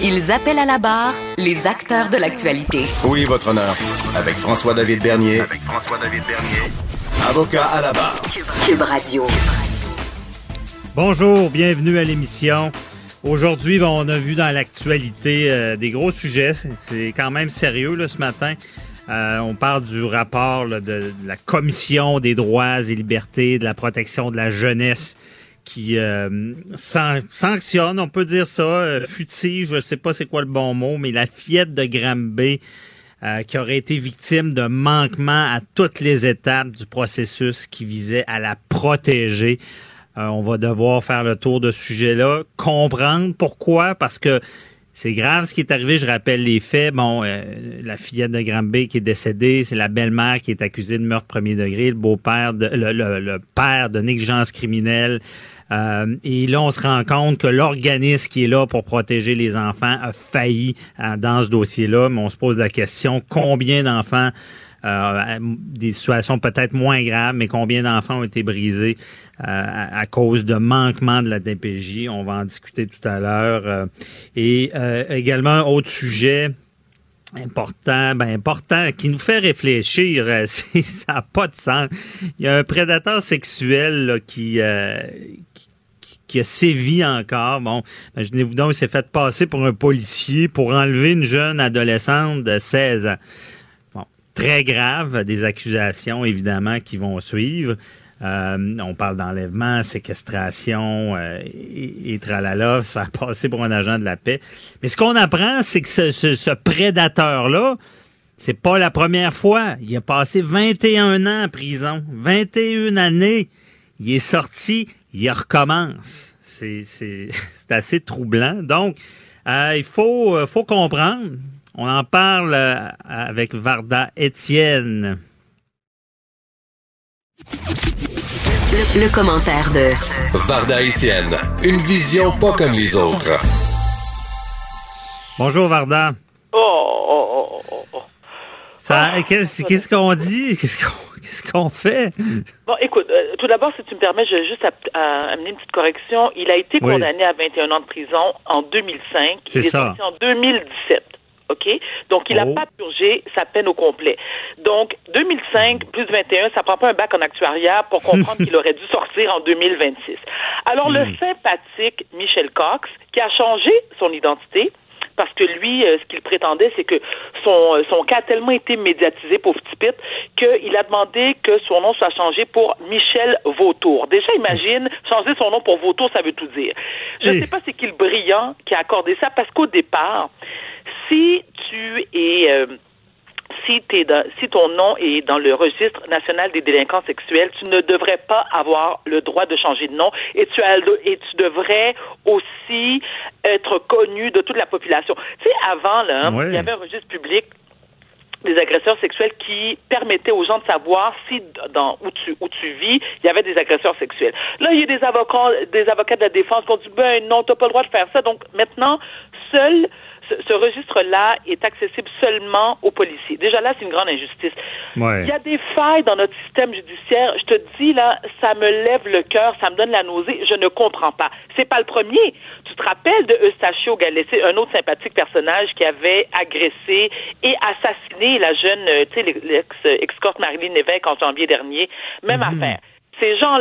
Ils appellent à la barre les acteurs de l'actualité. Oui, votre honneur. Avec François-David Bernier. Avec François-David Bernier. Avocat à la barre. Cube Radio. Bonjour, bienvenue à l'émission. Aujourd'hui, bon, on a vu dans l'actualité euh, des gros sujets. C'est- quand même sérieux là, ce matin. Euh, on parle du rapport là, de, de la Commission des droits et libertés, de la protection de la jeunesse qui euh, san- sanctionne, on peut dire ça, euh, futige, je sais pas c'est quoi le bon mot, mais la fillette de Granby euh, qui aurait été victime de manquements à toutes les étapes du processus qui visait à la protéger. Euh, on va devoir faire le tour de ce sujet-là, comprendre pourquoi, parce que c'est grave ce qui est arrivé. Je rappelle les faits. Bon, euh, la fillette de Granby qui est décédée, c'est la belle-mère qui est accusée de meurtre premier degré, le beau-père, de, le, le- le père de négligence criminelle. Euh, et là, on se rend compte que l'organisme qui est là pour protéger les enfants a failli euh, dans ce dossier-là. Mais on se pose la question combien d'enfants euh, des situations peut-être moins graves, mais combien d'enfants ont été brisés euh, à, à cause de manquement de la DPJ. On va en discuter tout à l'heure. Et également, un autre sujet important, ben important, qui nous fait réfléchir. ça n'a pas de sens. Il y a un prédateur sexuel là, qui, euh, qui, a sévi encore. Bon, imaginez-vous donc, il s'est fait passer pour un policier pour enlever une jeune adolescente de 16 ans. Bon, très grave, des accusations évidemment qui vont suivre. Euh, on parle d'enlèvement, séquestration euh, et, tralala, se faire passer pour un agent de la paix. Mais ce qu'on apprend, c'est que ce, ce- ce prédateur-là, c'est pas la première fois. Il a passé 21 ans en prison. 21 années. Il est sorti, il recommence. C'est, c'est, c'est assez troublant. Donc, euh, il faut, euh, faut comprendre. On en parle euh, avec Varda Étienne. Le, le commentaire de Varda Étienne, une vision pas comme les autres. Bonjour Varda. Oh, oh, oh, oh, oh. Ça, qu'est-ce, qu'est-ce qu'on dit? Qu'est-ce qu'on, qu'est-ce qu'on fait? Bon, écoute, euh, tout d'abord, si tu me permets, je vais juste à- amener une petite correction. Il a été Oui. condamné à 21 ans de prison en 2005. C'est est ça. sorti en 2017. OK? Donc, il n'a Oh. pas purgé sa peine au complet. Donc, 2005 plus 21, ça prend pas un bac en actuariat pour comprendre qu'il aurait dû sortir en 2026. Alors, le sympathique Michel Cox, qui a changé son identité, parce que lui, euh, ce qu'il prétendait, c'est que son, euh, son cas a tellement été médiatisé, pauvre petit qu'il a demandé que son nom soit changé pour Michel Vautour. Déjà, imagine, changer son nom pour Vautour, ça veut tout dire. Je ne Oui. sais pas c'est qui le brillant qui a accordé ça, parce qu'au départ, si tu es... euh, si, dans- si ton nom est dans le registre national des délinquants sexuels, tu ne devrais pas avoir le droit de changer de nom et tu, as et tu devrais aussi être connu de toute la population. Tu sais, avant, là, il y avait un registre public des agresseurs sexuels qui permettaient aux gens de savoir si dans où tu où tu vis, il y avait des agresseurs sexuels. Là, il y a des avocats des avocats de la défense qui ont dit ben non, tu pas le droit de faire ça. Donc maintenant, seul ce, ce registre-là est accessible seulement aux policiers. Déjà là, c'est une grande injustice. Ouais. Il y a des failles dans notre système judiciaire. Je te dis là, ça me lève le cœur, ça me donne la nausée. Je ne comprends pas. C'est pas le premier. Tu te rappelles de Eustachio Galessé, un autre sympathique personnage qui avait agressé et assassiné la jeune, euh, tu sais, l'ex-escorte Marilyn Lévesque en janvier dernier. Même affaire. Ces gens,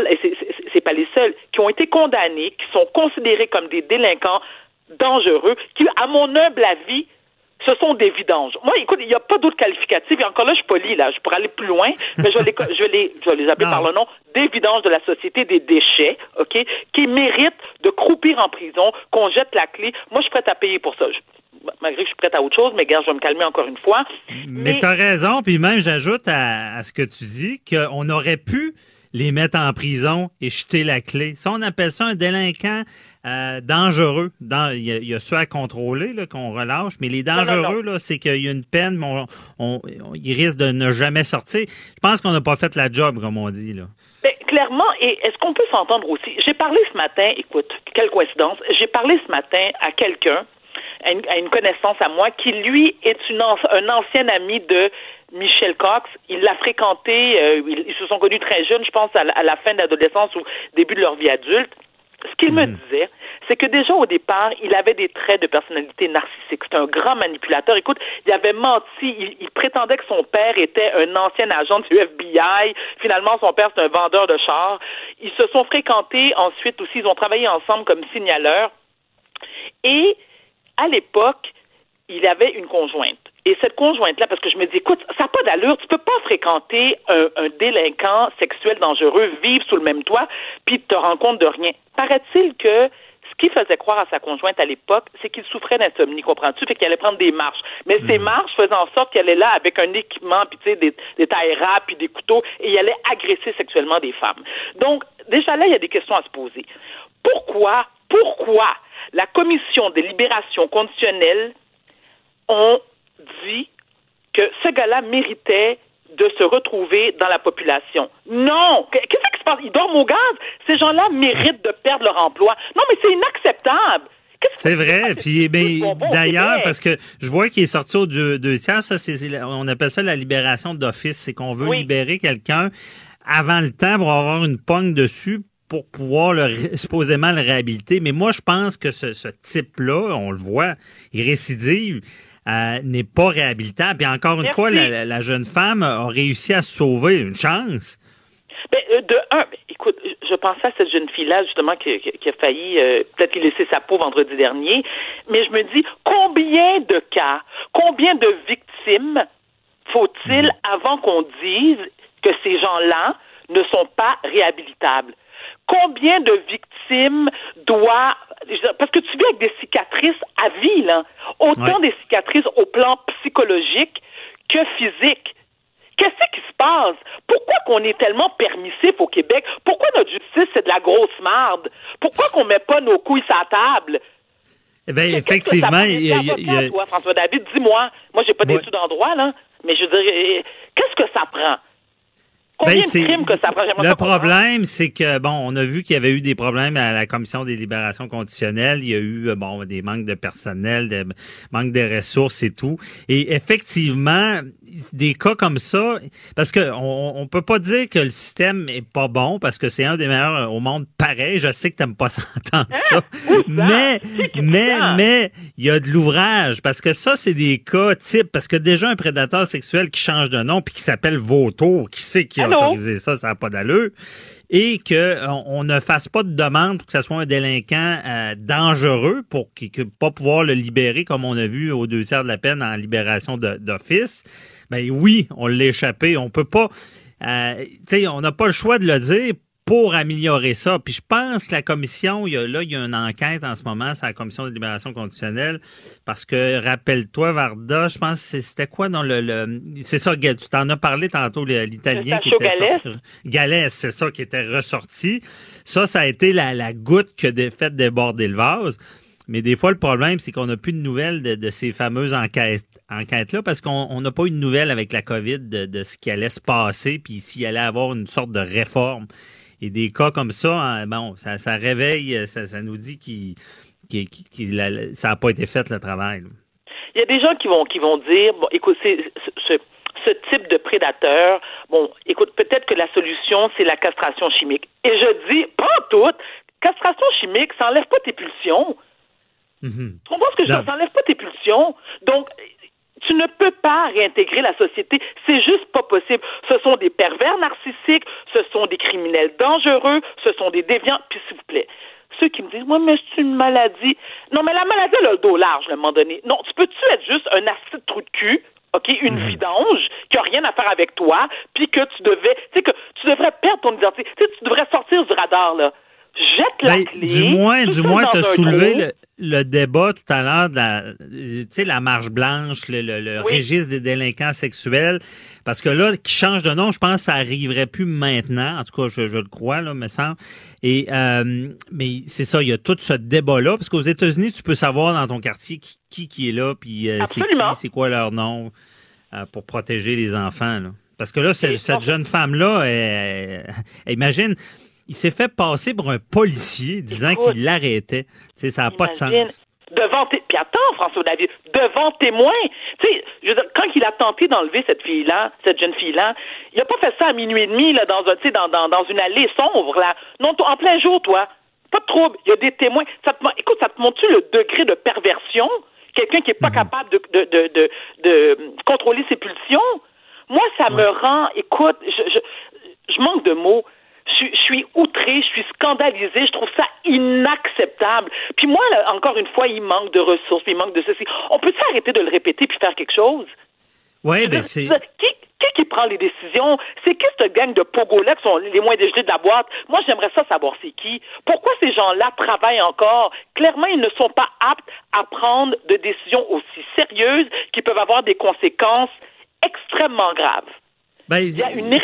c'est pas les seuls, qui ont été condamnés, qui sont considérés comme des délinquants dangereux, qui, à mon humble avis, ce sont des vidanges. Moi, écoute, il n'y a pas d'autre qualificatif. Et encore là, je suis poli, là. Je pourrais aller plus loin, mais je vais les, je vais les, je vais les appeler Non. par le nom des vidanges de la société des déchets, OK, qui méritent de croupir en prison, qu'on jette la clé. Moi, je suis prête à payer pour ça. Je- malgré que je suis prête à autre chose, mais gars, je vais me calmer encore une fois. Mais, t'as raison, puis même j'ajoute à, à ce que tu dis qu'on aurait pu les mettre en prison et jeter la clé. Ça, on appelle ça un délinquant euh, dangereux. Dans- Il y, a- il y a ceux à contrôler là, qu'on relâche, mais les dangereux, là, c'est qu'il y a une peine, mais on, on- on- ils risquent de ne jamais sortir. Je pense qu'on n'a pas fait la job, comme on dit. Là. Ben, clairement, et est-ce qu'on peut s'entendre aussi? J'ai parlé ce matin, écoute, quelle coïncidence, j'ai parlé ce matin à quelqu'un, à une, connaissance à moi, qui lui est une un ancien ami de Michel Cox. Il l'a fréquenté, euh, ils, ils se sont connus très jeunes, je pense, à, la- à la fin de l'adolescence ou début de leur vie adulte. Ce qu'il me disait, c'est que déjà au départ, il avait des traits de personnalité narcissique. C'est un grand manipulateur. Écoute, il avait menti. Il, il prétendait que son père était un ancien agent du FBI. Finalement, son père, c'est un vendeur de chars. Ils se sont fréquentés ensuite aussi. Ils ont travaillé ensemble comme signaleurs. Et à l'époque, il avait une conjointe. Et cette conjointe-là, parce que je me dis, écoute, ça n'a pas d'allure, tu peux pas fréquenter un, un délinquant sexuel dangereux, vivre sous le même toit, puis te rendre compte de rien. Paraît-il que ce qui faisait croire à sa conjointe à l'époque, c'est qu'il souffrait d'insomnie, comprends-tu? Fait qu'il allait prendre des marches. Mais ces marches faisaient en sorte qu'elle est là avec un équipement, puis tu sais, des, des tailles rap, puis des couteaux, et il allait agresser sexuellement des femmes. Donc, déjà là, il y a des questions à se poser. Pourquoi, pourquoi la commission des libérations conditionnelles ont dit que ce gars-là méritait de se retrouver dans la population. Non! Qu'est-ce qui se passe? Ils dorment au gaz? Ces gens-là méritent de perdre leur emploi. Non, mais c'est inacceptable! C'est vrai. Puis ben, d'ailleurs, parce que je vois qu'il est sorti au deux, deux tiers, ça, on appelle ça la libération d'office. C'est qu'on veut Oui. libérer quelqu'un avant le temps pour avoir une pogne dessus pour pouvoir le, supposément le réhabiliter. Mais moi, je pense que ce, ce type-là, on le voit, il récidive. Euh, n'est pas réhabilitable. Et encore une Merci. fois, la, jeune femme a réussi à se sauver. Une chance. Ben, euh, de un, écoute, je pensais à cette jeune fille-là, justement, qui, a failli euh, peut-être y laisser sa peau vendredi dernier, mais je me dis, combien de cas, combien de victimes faut-il avant qu'on dise que ces gens-là ne sont pas réhabilitables? Combien de victimes doit parce que tu vis avec des cicatrices à vie, là. Autant Ouais. des cicatrices au plan psychologique que physique. Qu'est-ce qui se passe? Pourquoi qu'on est tellement permissif au Québec? Pourquoi notre justice, c'est de la grosse marde? Pourquoi qu'on met pas nos couilles la table? Eh bien, effectivement, il y a- il y a- T'es il y a- avocat, toi, François David, dis-moi. Moi, j'ai pas Ouais. d'études en droit, là. Mais je veux dire, euh, qu'est-ce que ça prend? Combien Ben, de c'est- crimes que ça prend? J'aimerais Le problème, c'est que, bon, on a vu qu'il y avait eu des problèmes à la Commission des libérations conditionnelles. Il y a eu, euh, bon, des manques de personnel, des manques de ressources et tout. Et effectivement, des cas comme ça, parce que on, on peut pas dire que le système est pas bon, parce que c'est un des meilleurs au monde pareil. Je sais que t'aimes pas s'entendre ça. Mais, mais, ça? mais, il y a de l'ouvrage, parce que ça, c'est des cas types, parce que déjà un prédateur sexuel qui change de nom puis qui s'appelle Vautour, qui sait qui a autorisé ça, ça n'a pas d'allure, et que on, on ne fasse pas de demande pour que ça soit un délinquant euh, dangereux pour qu'il que pas pouvoir le libérer comme on a vu aux deux tiers de la peine en libération d'office. Ben oui, on l'a échappé, on peut pas, euh, tu sais, on n'a pas le choix de le dire pour améliorer ça. Puis je pense que la commission, il y a, là, il y a une enquête en ce moment, c'est la commission de libération conditionnelle, parce que, rappelle-toi, Varda, je pense que c'était quoi dans le... le- c'est ça, tu t'en as parlé tantôt, l'italien qui était Galès. c'est ça, qui était ressorti. Ça, ça a été la, la goutte qui a fait déborder le vase. Mais des fois, le problème, c'est qu'on n'a plus de nouvelles de, ces fameuses enquêtes, enquêtes-là parce qu'on on n'a pas eu de nouvelles avec la COVID de, de ce qui allait se passer, puis s'il allait avoir une sorte de réforme. Et des cas comme ça, hein, bon, ça, ça réveille, ça, ça nous dit qu'il ça n'a pas été fait le travail. là. Il y a des gens qui vont qui vont dire bon écoute c'est ce, type de prédateur bon écoute peut-être que la solution c'est la castration chimique et je dis pas toute castration chimique ça enlève pas tes pulsions Mhm. tu comprends ce que je veux enlève pas tes pulsions donc tu ne peux pas réintégrer la société. C'est juste pas possible. Ce sont des pervers narcissiques, ce sont des criminels dangereux, ce sont des déviants. Puis s'il vous plaît, ceux qui me disent, ouais, mais c'est une maladie. Non, mais la maladie, elle a le dos large, à un moment donné. Non, tu peux-tu être juste un acide trou de cul OK, une Mhm. vidange qui a rien à faire avec toi, puis que tu devais, tu sais que tu devrais perdre ton identité, tu sais, tu devrais sortir du radar là. Jette la Ben, clé. du moins, du moins, tu as soulevé le, le débat tout à l'heure de la, tu la marche blanche, le, le- le Oui. registre des délinquants sexuels. Parce que là, qui change de nom, je pense que ça arriverait plus maintenant. En tout cas, je, je le crois, là, me semble. Et, euh, mais c'est ça, il y a tout ce débat-là. Parce qu'aux États-Unis, tu peux savoir dans ton quartier qui, qui, qui est là, puis euh, c'est qui, c'est quoi leur nom, euh, pour protéger les enfants, là. Parce que là, cette jeune femme-là, elle- elle- imagine, il s'est fait passer pour un policier disant qu'il l'arrêtait. Tu sais, ça n'a pas de sens. Devant. Puis attends, François David, devant témoin. Tu sais, je veux dire, quand il a tenté d'enlever cette fille-là, cette jeune fille-là, il a pas fait ça à minuit et demi, là, dans un, tu dans, dans, dans une allée sombre, là. Non, en plein jour, toi. Pas de trouble. Il y a des témoins. Ça te, écoute, ça te montre-tu le degré de perversion? Quelqu'un qui est Mhm. pas capable de, de, de, de, de contrôler ses pulsions? Moi, ça me rend, écoute, je, je, je manque de mots. Je, suis- je suis outrée, je suis scandalisée, je trouve ça inacceptable. Puis moi, là, encore une fois, il manque de ressources, puis il manque de ceci. On peut arrêter de le répéter puis faire quelque chose? Oui, ben c'est. Qui, qui qui prend les décisions? C'est qui cette gang de pogo-là qui sont les moins dégelés de la boîte? Moi, j'aimerais ça savoir c'est qui. Pourquoi ces gens-là travaillent encore? Clairement, ils ne sont pas aptes à prendre de décisions aussi sérieuses qui peuvent avoir des conséquences extrêmement graves. Ben,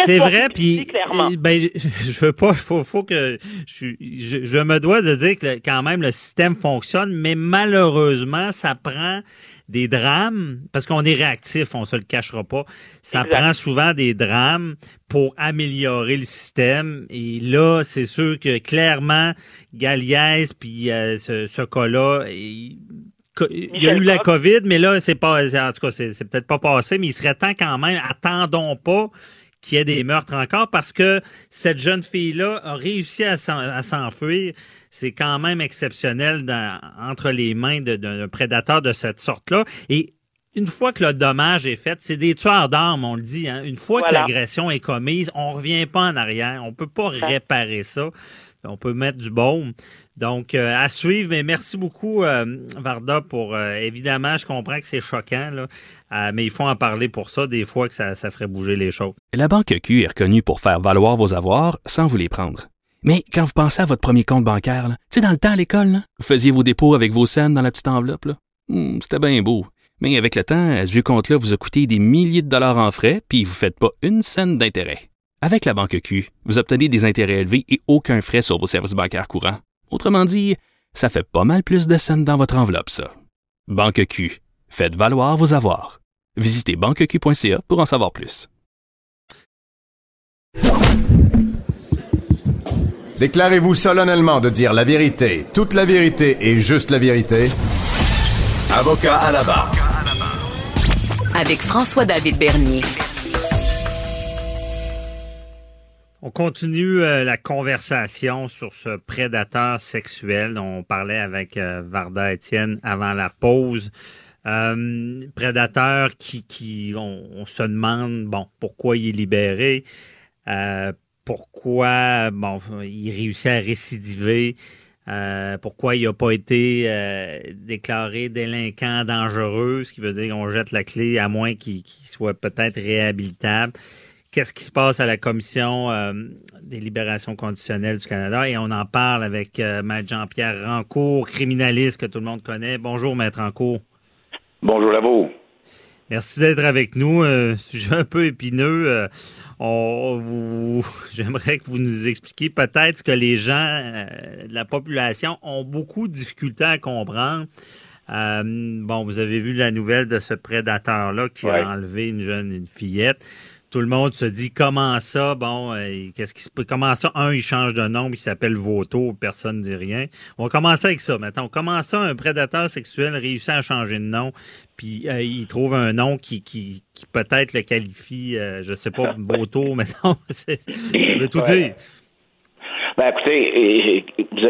c'est vrai, puis clairement. ben, je, veux pas, faut, faut que je, je, je me dois de dire que quand même le système fonctionne, mais malheureusement, ça prend des drames parce qu'on est réactif, on se le cachera pas. Ça Exact. prend souvent des drames pour améliorer le système. Et là, c'est sûr que clairement, Galiès puis euh, ce, ce cas-là. Il- y a eu la. COVID, mais là, c'est pas, en tout cas, c'est peut-être pas passé, mais il serait temps quand même, attendons pas qu'il y ait des meurtres encore parce que cette jeune fille-là a réussi à s'en- à s'enfuir. C'est quand même exceptionnel dans- entre les mains d'un prédateur de cette sorte-là. Et une fois que le dommage est fait, c'est des tueurs d'armes, on le dit. Hein? Une fois que l'agression est commise, on revient pas en arrière. On peut pas réparer ça. On peut mettre du baume. Donc, euh, à suivre. Mais merci beaucoup, euh, Varda, pour... euh, évidemment, je comprends que c'est choquant, là, mais il faut en parler pour ça, des fois que ça, ferait bouger les choses. La Banque Q est reconnue pour faire valoir vos avoirs sans vous les prendre. Mais quand vous pensez à votre premier compte bancaire, tu sais, dans le temps à l'école, vous faisiez vos dépôts avec vos scènes dans la petite enveloppe. Hmm, C'était bien beau. Mais avec le temps, ce vieux compte-là vous a coûté des milliers de dollars en frais, puis vous faites pas une scène d'intérêt. Avec la Banque Q, vous obtenez des intérêts élevés et aucun frais sur vos services bancaires courants. Autrement dit, ça fait pas mal plus de scènes dans votre enveloppe, ça. Banque Q, faites valoir vos avoirs. Visitez banqueq.ca pour en savoir plus. Déclarez-vous solennellement de dire la vérité, toute la vérité et juste la vérité. Avocat à la barre. Avec François-David Bernier. On continue euh, la conversation sur ce prédateur sexuel dont on parlait avec euh, Varda Étienne avant la pause. Euh, prédateur qui, qui on, se demande bon pourquoi il est libéré, euh, pourquoi bon il réussit à récidiver, pourquoi il n'a pas été déclaré délinquant dangereux, ce qui veut dire qu'on jette la clé à moins qu'il soit peut-être réhabilitable qu'est-ce qui se passe à la Commission euh, des libérations conditionnelles du Canada? Et on en parle avec euh, Maître Jean-Pierre Rancourt, criminaliste que tout le monde connaît. Bonjour, Maître Rancourt. Bonjour à vous. Merci d'être avec nous. Euh, sujet un peu épineux. J'aimerais que vous nous expliquiez peut-être ce que les gens de la population ont beaucoup de difficultés à comprendre. Bon, vous avez vu la nouvelle de ce prédateur-là qui Ouais. a enlevé une jeune, une fillette. Tout le monde se dit comment ça, bon, euh, qu'est-ce qui se peut, comment ça, un, il change de nom, il s'appelle Vauto, personne ne dit rien. On va commencer avec ça maintenant. Comment ça, un prédateur sexuel réussit à changer de nom, puis euh, il trouve un nom qui, qui, qui peut-être le qualifie, euh, je sais pas, Vauto, mais non, je veux tout Ouais. dire. Ben écoutez,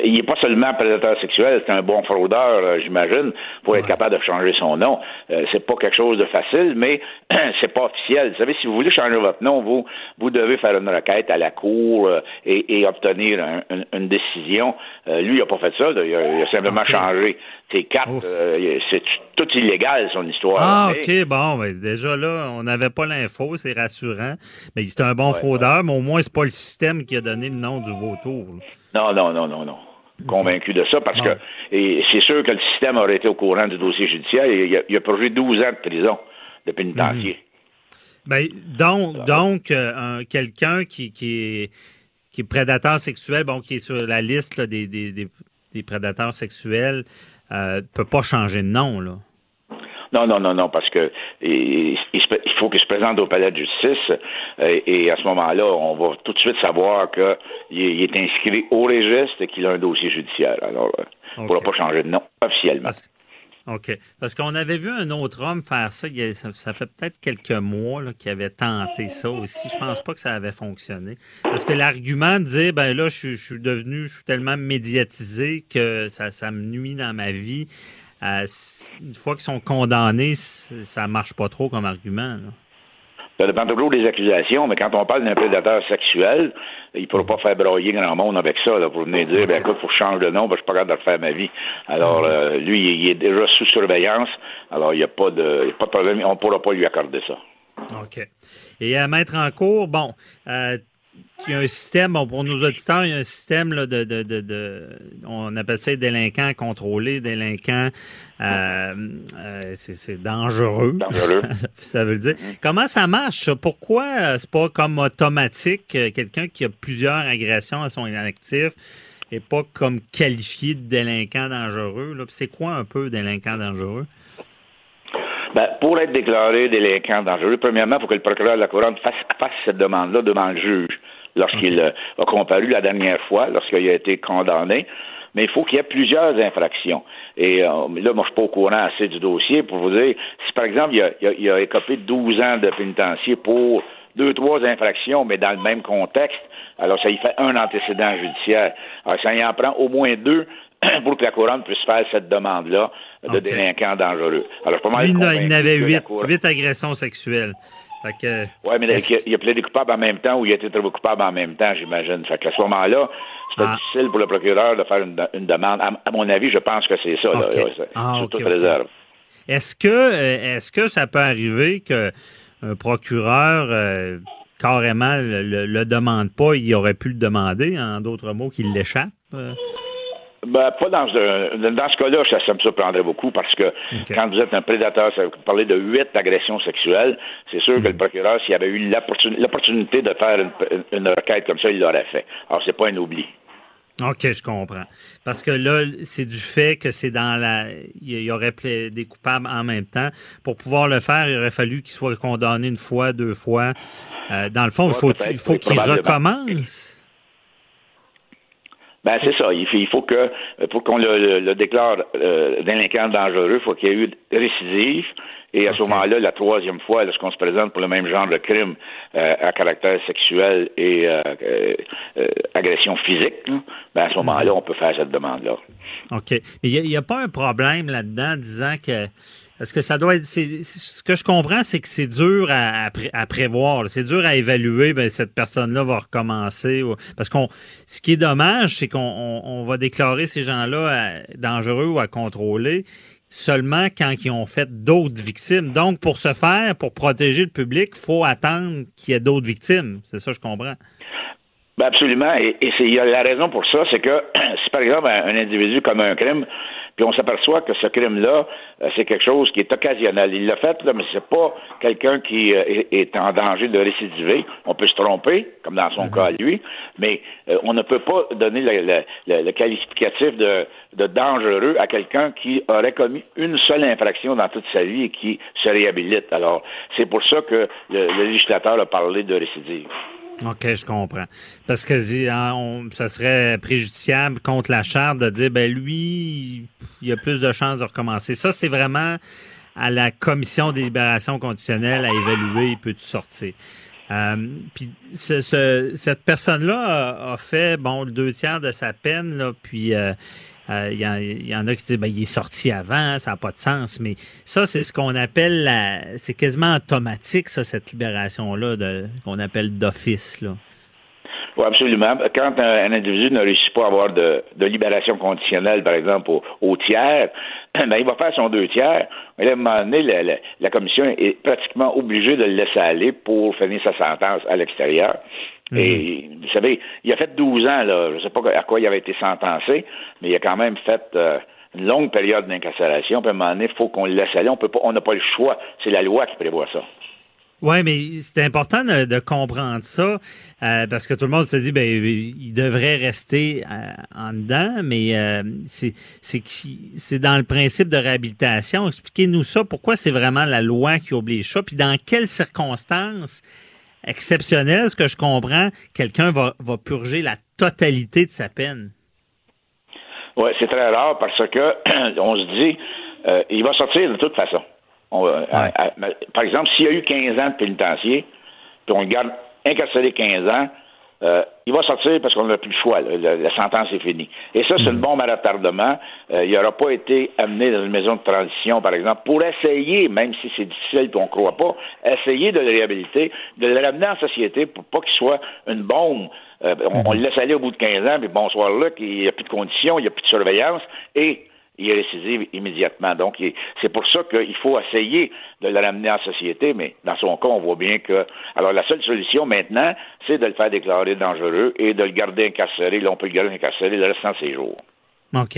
il n'est pas seulement prédateur sexuel, c'est un bon fraudeur, euh, j'imagine, pour être capable de changer son nom. Euh, c'est pas quelque chose de facile, mais c'est pas officiel. Vous savez, si vous voulez changer votre nom, vous vous devez faire une requête à la cour euh, et, obtenir une décision. lui, il n'a pas fait ça, il a, simplement changé cartes. c'est tout illégal, son histoire. Ah, OK, bon, ben, déjà là, on n'avait pas l'info, c'est rassurant. Mais c'est un bon fraudeur, mais au moins, c'est pas le système qui a donné le nom du vautour. Non, non, non, non, non. Convaincu de ça, parce que c'est sûr que le système aurait été au courant du dossier judiciaire. Il, a, il a 12 ans de prison de pénitencier. Mhm. Ben, donc, donc euh, quelqu'un qui, qui, est, qui est prédateur sexuel, bon, qui est sur la liste des, des, des, prédateurs sexuels, ne euh, peut pas changer de nom, là. Non, non, non, non, parce que il, faut qu'il se présente au palais de justice euh, et, à ce moment-là, on va tout de suite savoir qu'il est inscrit au registre et qu'il a un dossier judiciaire. Alors, euh, il ne pourra pas changer de nom officiellement. OK. Parce qu'on avait vu un autre homme faire ça, ça, fait peut-être quelques mois qu'il avait tenté ça aussi. Je pense pas que ça avait fonctionné. Parce que l'argument de dire, ben là, je, suis devenu, je suis tellement médiatisé que ça, ça me nuit dans ma vie. Euh, une fois qu'ils sont condamnés, ça marche pas trop comme argument. Ça dépend toujours des accusations, mais quand on parle d'un prédateur sexuel, il ne pourra pas faire broyer grand monde avec ça, là, pour venir dire, ben écoute, faut que je change de nom, ben, je suis pas capable de refaire ma vie. Alors, euh, lui, il est déjà sous surveillance, alors il n'y a, pas de, pas de problème, on ne pourra pas lui accorder ça. OK. Et à mettre en cours, bon, euh, il y a un système, bon, pour nos auditeurs, il y a un système là, de, de, de, on appelle ça délinquants contrôlés, délinquants, euh, euh, c'est dangereux. Dangereux. ça veut dire. Comment ça marche? Pourquoi euh, c'est pas comme automatique quelqu'un qui a plusieurs agressions à son inactif et pas comme qualifié de délinquant dangereux? C'est quoi un peu délinquant dangereux? Ben, pour être déclaré délinquant dangereux, premièrement, il faut que le procureur de la Couronne fasse, fasse cette demande-là devant le juge lorsqu'il euh, a comparu la dernière fois, lorsqu'il a été condamné. Mais il faut qu'il y ait plusieurs infractions. Et euh, là, moi, je suis pas au courant assez du dossier pour vous dire, si par exemple, il a, il a, écopé 12 ans de pénitencier pour deux, trois infractions, mais dans le même contexte, alors ça y fait un antécédent judiciaire. Alors, ça y en prend au moins deux pour que la couronne puisse faire cette demande-là de délinquant dangereux. Alors, pas il, il n'avait huit, huit agressions sexuelles. Oui, mais il a, plaidé coupable en même temps ou il a été trouvé coupable en même temps, j'imagine. Fait qu'à ce moment-là, c'est ah. difficile pour le procureur de faire une, demande. À, mon avis, je pense que c'est ça, ah, toute réserve. Est-ce que, euh, est-ce que ça peut arriver qu'un procureur euh, carrément le, le, demande pas, il aurait pu le demander, en d'autres mots, qu'il l'échappe? Euh? Ben, pas dans, dans ce cas-là, ça, me surprendrait beaucoup parce que quand vous êtes un prédateur, vous parlez de huit agressions sexuelles, c'est sûr que le mhm. procureur, s'il avait eu l'opportunité de faire une, requête comme ça, il l'aurait fait. Alors, c'est pas un oubli. OK, je comprends. Parce que là, c'est du fait que c'est dans la. Il y aurait des coupables en même temps. Pour pouvoir le faire, il aurait fallu qu'il soit condamné une fois, deux fois. Euh, dans le fond, faut, il faut qu'il recommence. Ben c'est ça. Il faut, que pour qu'on le, déclare euh, délinquant dangereux, il faut qu'il y ait eu récidive. Et à ce moment-là, la troisième fois, lorsqu'on se présente pour le même genre de crime euh, à caractère sexuel et euh, agression physique, ben à ce moment-là, mhm. on peut faire cette demande-là. OK. Il n'y a, a, pas un problème là-dedans disant que est-ce que ça doit être. Ce que je comprends, c'est que c'est dur à, prévoir. C'est dur à évaluer. Ben, cette personne-là va recommencer. Parce qu'on. Ce qui est dommage, c'est qu'on va déclarer ces gens-là dangereux ou à contrôler seulement quand ils ont fait d'autres victimes. Donc, pour ce faire, pour protéger le public, il faut attendre qu'il y ait d'autres victimes. C'est ça, je comprends. Ben absolument. Et, la raison pour ça, c'est que si par exemple un individu commet un crime, puis on s'aperçoit que ce crime-là, euh, c'est quelque chose qui est occasionnel. Il l'a fait, là, mais c'est pas quelqu'un qui euh, est, en danger de récidiver. On peut se tromper, comme dans son mhm. cas lui, mais euh, on ne peut pas donner le, qualificatif de, dangereux à quelqu'un qui aurait commis une seule infraction dans toute sa vie et qui se réhabilite. Alors, c'est pour ça que le législateur a parlé de récidive. OK, je comprends. Parce que hein, ça serait préjudiciable contre la charte de dire, ben lui, il a plus de chances de recommencer. Ça, c'est vraiment à la commission des libérations conditionnelles à évaluer, il peut sortir. Euh, puis ce, ce- cette personne-là a, fait bon le deux tiers de sa peine, là, puis euh, il y, en- il y en a qui disent ben, il est sorti avant, ça n'a pas de sens. Mais ça, c'est ce qu'on appelle. C'est quasiment automatique, ça, cette libération-là, qu'on appelle d'office. Oui, absolument. Quand un, individu ne réussit pas à avoir de, libération conditionnelle, par exemple, au, tiers, ben, il va faire son deux tiers. À un moment donné, la commission est pratiquement obligée de le laisser aller pour finir sa sentence à l'extérieur. Et vous savez, il a fait 12 ans, là. Je ne sais pas à quoi il avait été sentencé, mais il a quand même fait euh, une longue période d'incarcération. Puis à un moment donné, il faut qu'on le laisse aller. On peut pas, on n'a pas le choix. C'est la loi qui prévoit ça. Oui, mais c'est important de, de comprendre ça euh, parce que tout le monde se dit ben il devrait rester euh, en dedans, mais euh, c'est c'est dans le principe de réhabilitation. Expliquez-nous ça. Pourquoi c'est vraiment la loi qui oblige ça? Puis dans quelles circonstances exceptionnelles, ce que je comprends, quelqu'un va, va purger la totalité de sa peine. Oui, c'est très rare parce que on se dit, euh, il va sortir de toute façon. On va- à- à- par exemple, s'il y a eu 15 ans de pénitencier, puis on le garde incarcéré 15 ans, euh, il va sortir parce qu'on n'a plus le choix. là. La, la sentence est finie. Et ça, c'est une bombe à retardement. Euh, il n'aura pas été amené dans une maison de transition, par exemple, pour essayer, même si c'est difficile et on ne croit pas, essayer de le réhabiliter, de le ramener en société pour pas qu'il soit une bombe. Euh, on, on le laisse aller au bout de 15 ans, puis bonsoir là, qu'il n'y a plus de conditions, il n'y a plus de surveillance, et il est récidive immédiatement. Donc, c'est pour ça qu'il faut essayer de le ramener en société, mais dans son cas, on voit bien que... Alors, la seule solution maintenant, c'est de le faire déclarer dangereux et de le garder incarcéré. Là, on peut le garder incarcéré le restant de ses jours. OK.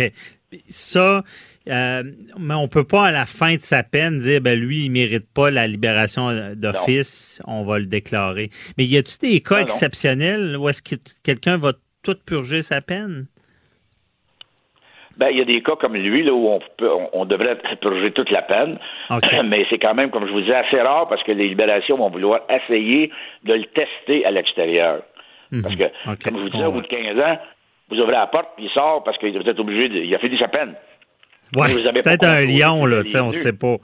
Ça, euh, mais on peut pas à la fin de sa peine dire ben lui il mérite pas la libération euh, d'office, on va le déclarer. Mais y a-tu des cas Non, exceptionnels où est-ce que quelqu'un va tout purger sa peine? Ben, il y a des cas comme lui, là, où on, peut, on, devrait purger toute la peine. Mais c'est quand même, comme je vous disais, assez rare parce que les libérations vont vouloir essayer de le tester à l'extérieur. Parce que, Mhm. Comme je vous disais, au bout de 15 ans, vous ouvrez la porte, il sort parce qu'il va être obligé de. Il a fini sa peine. Ouais, Vous peut-être un lion là, tu sais, on lieux. sait pas.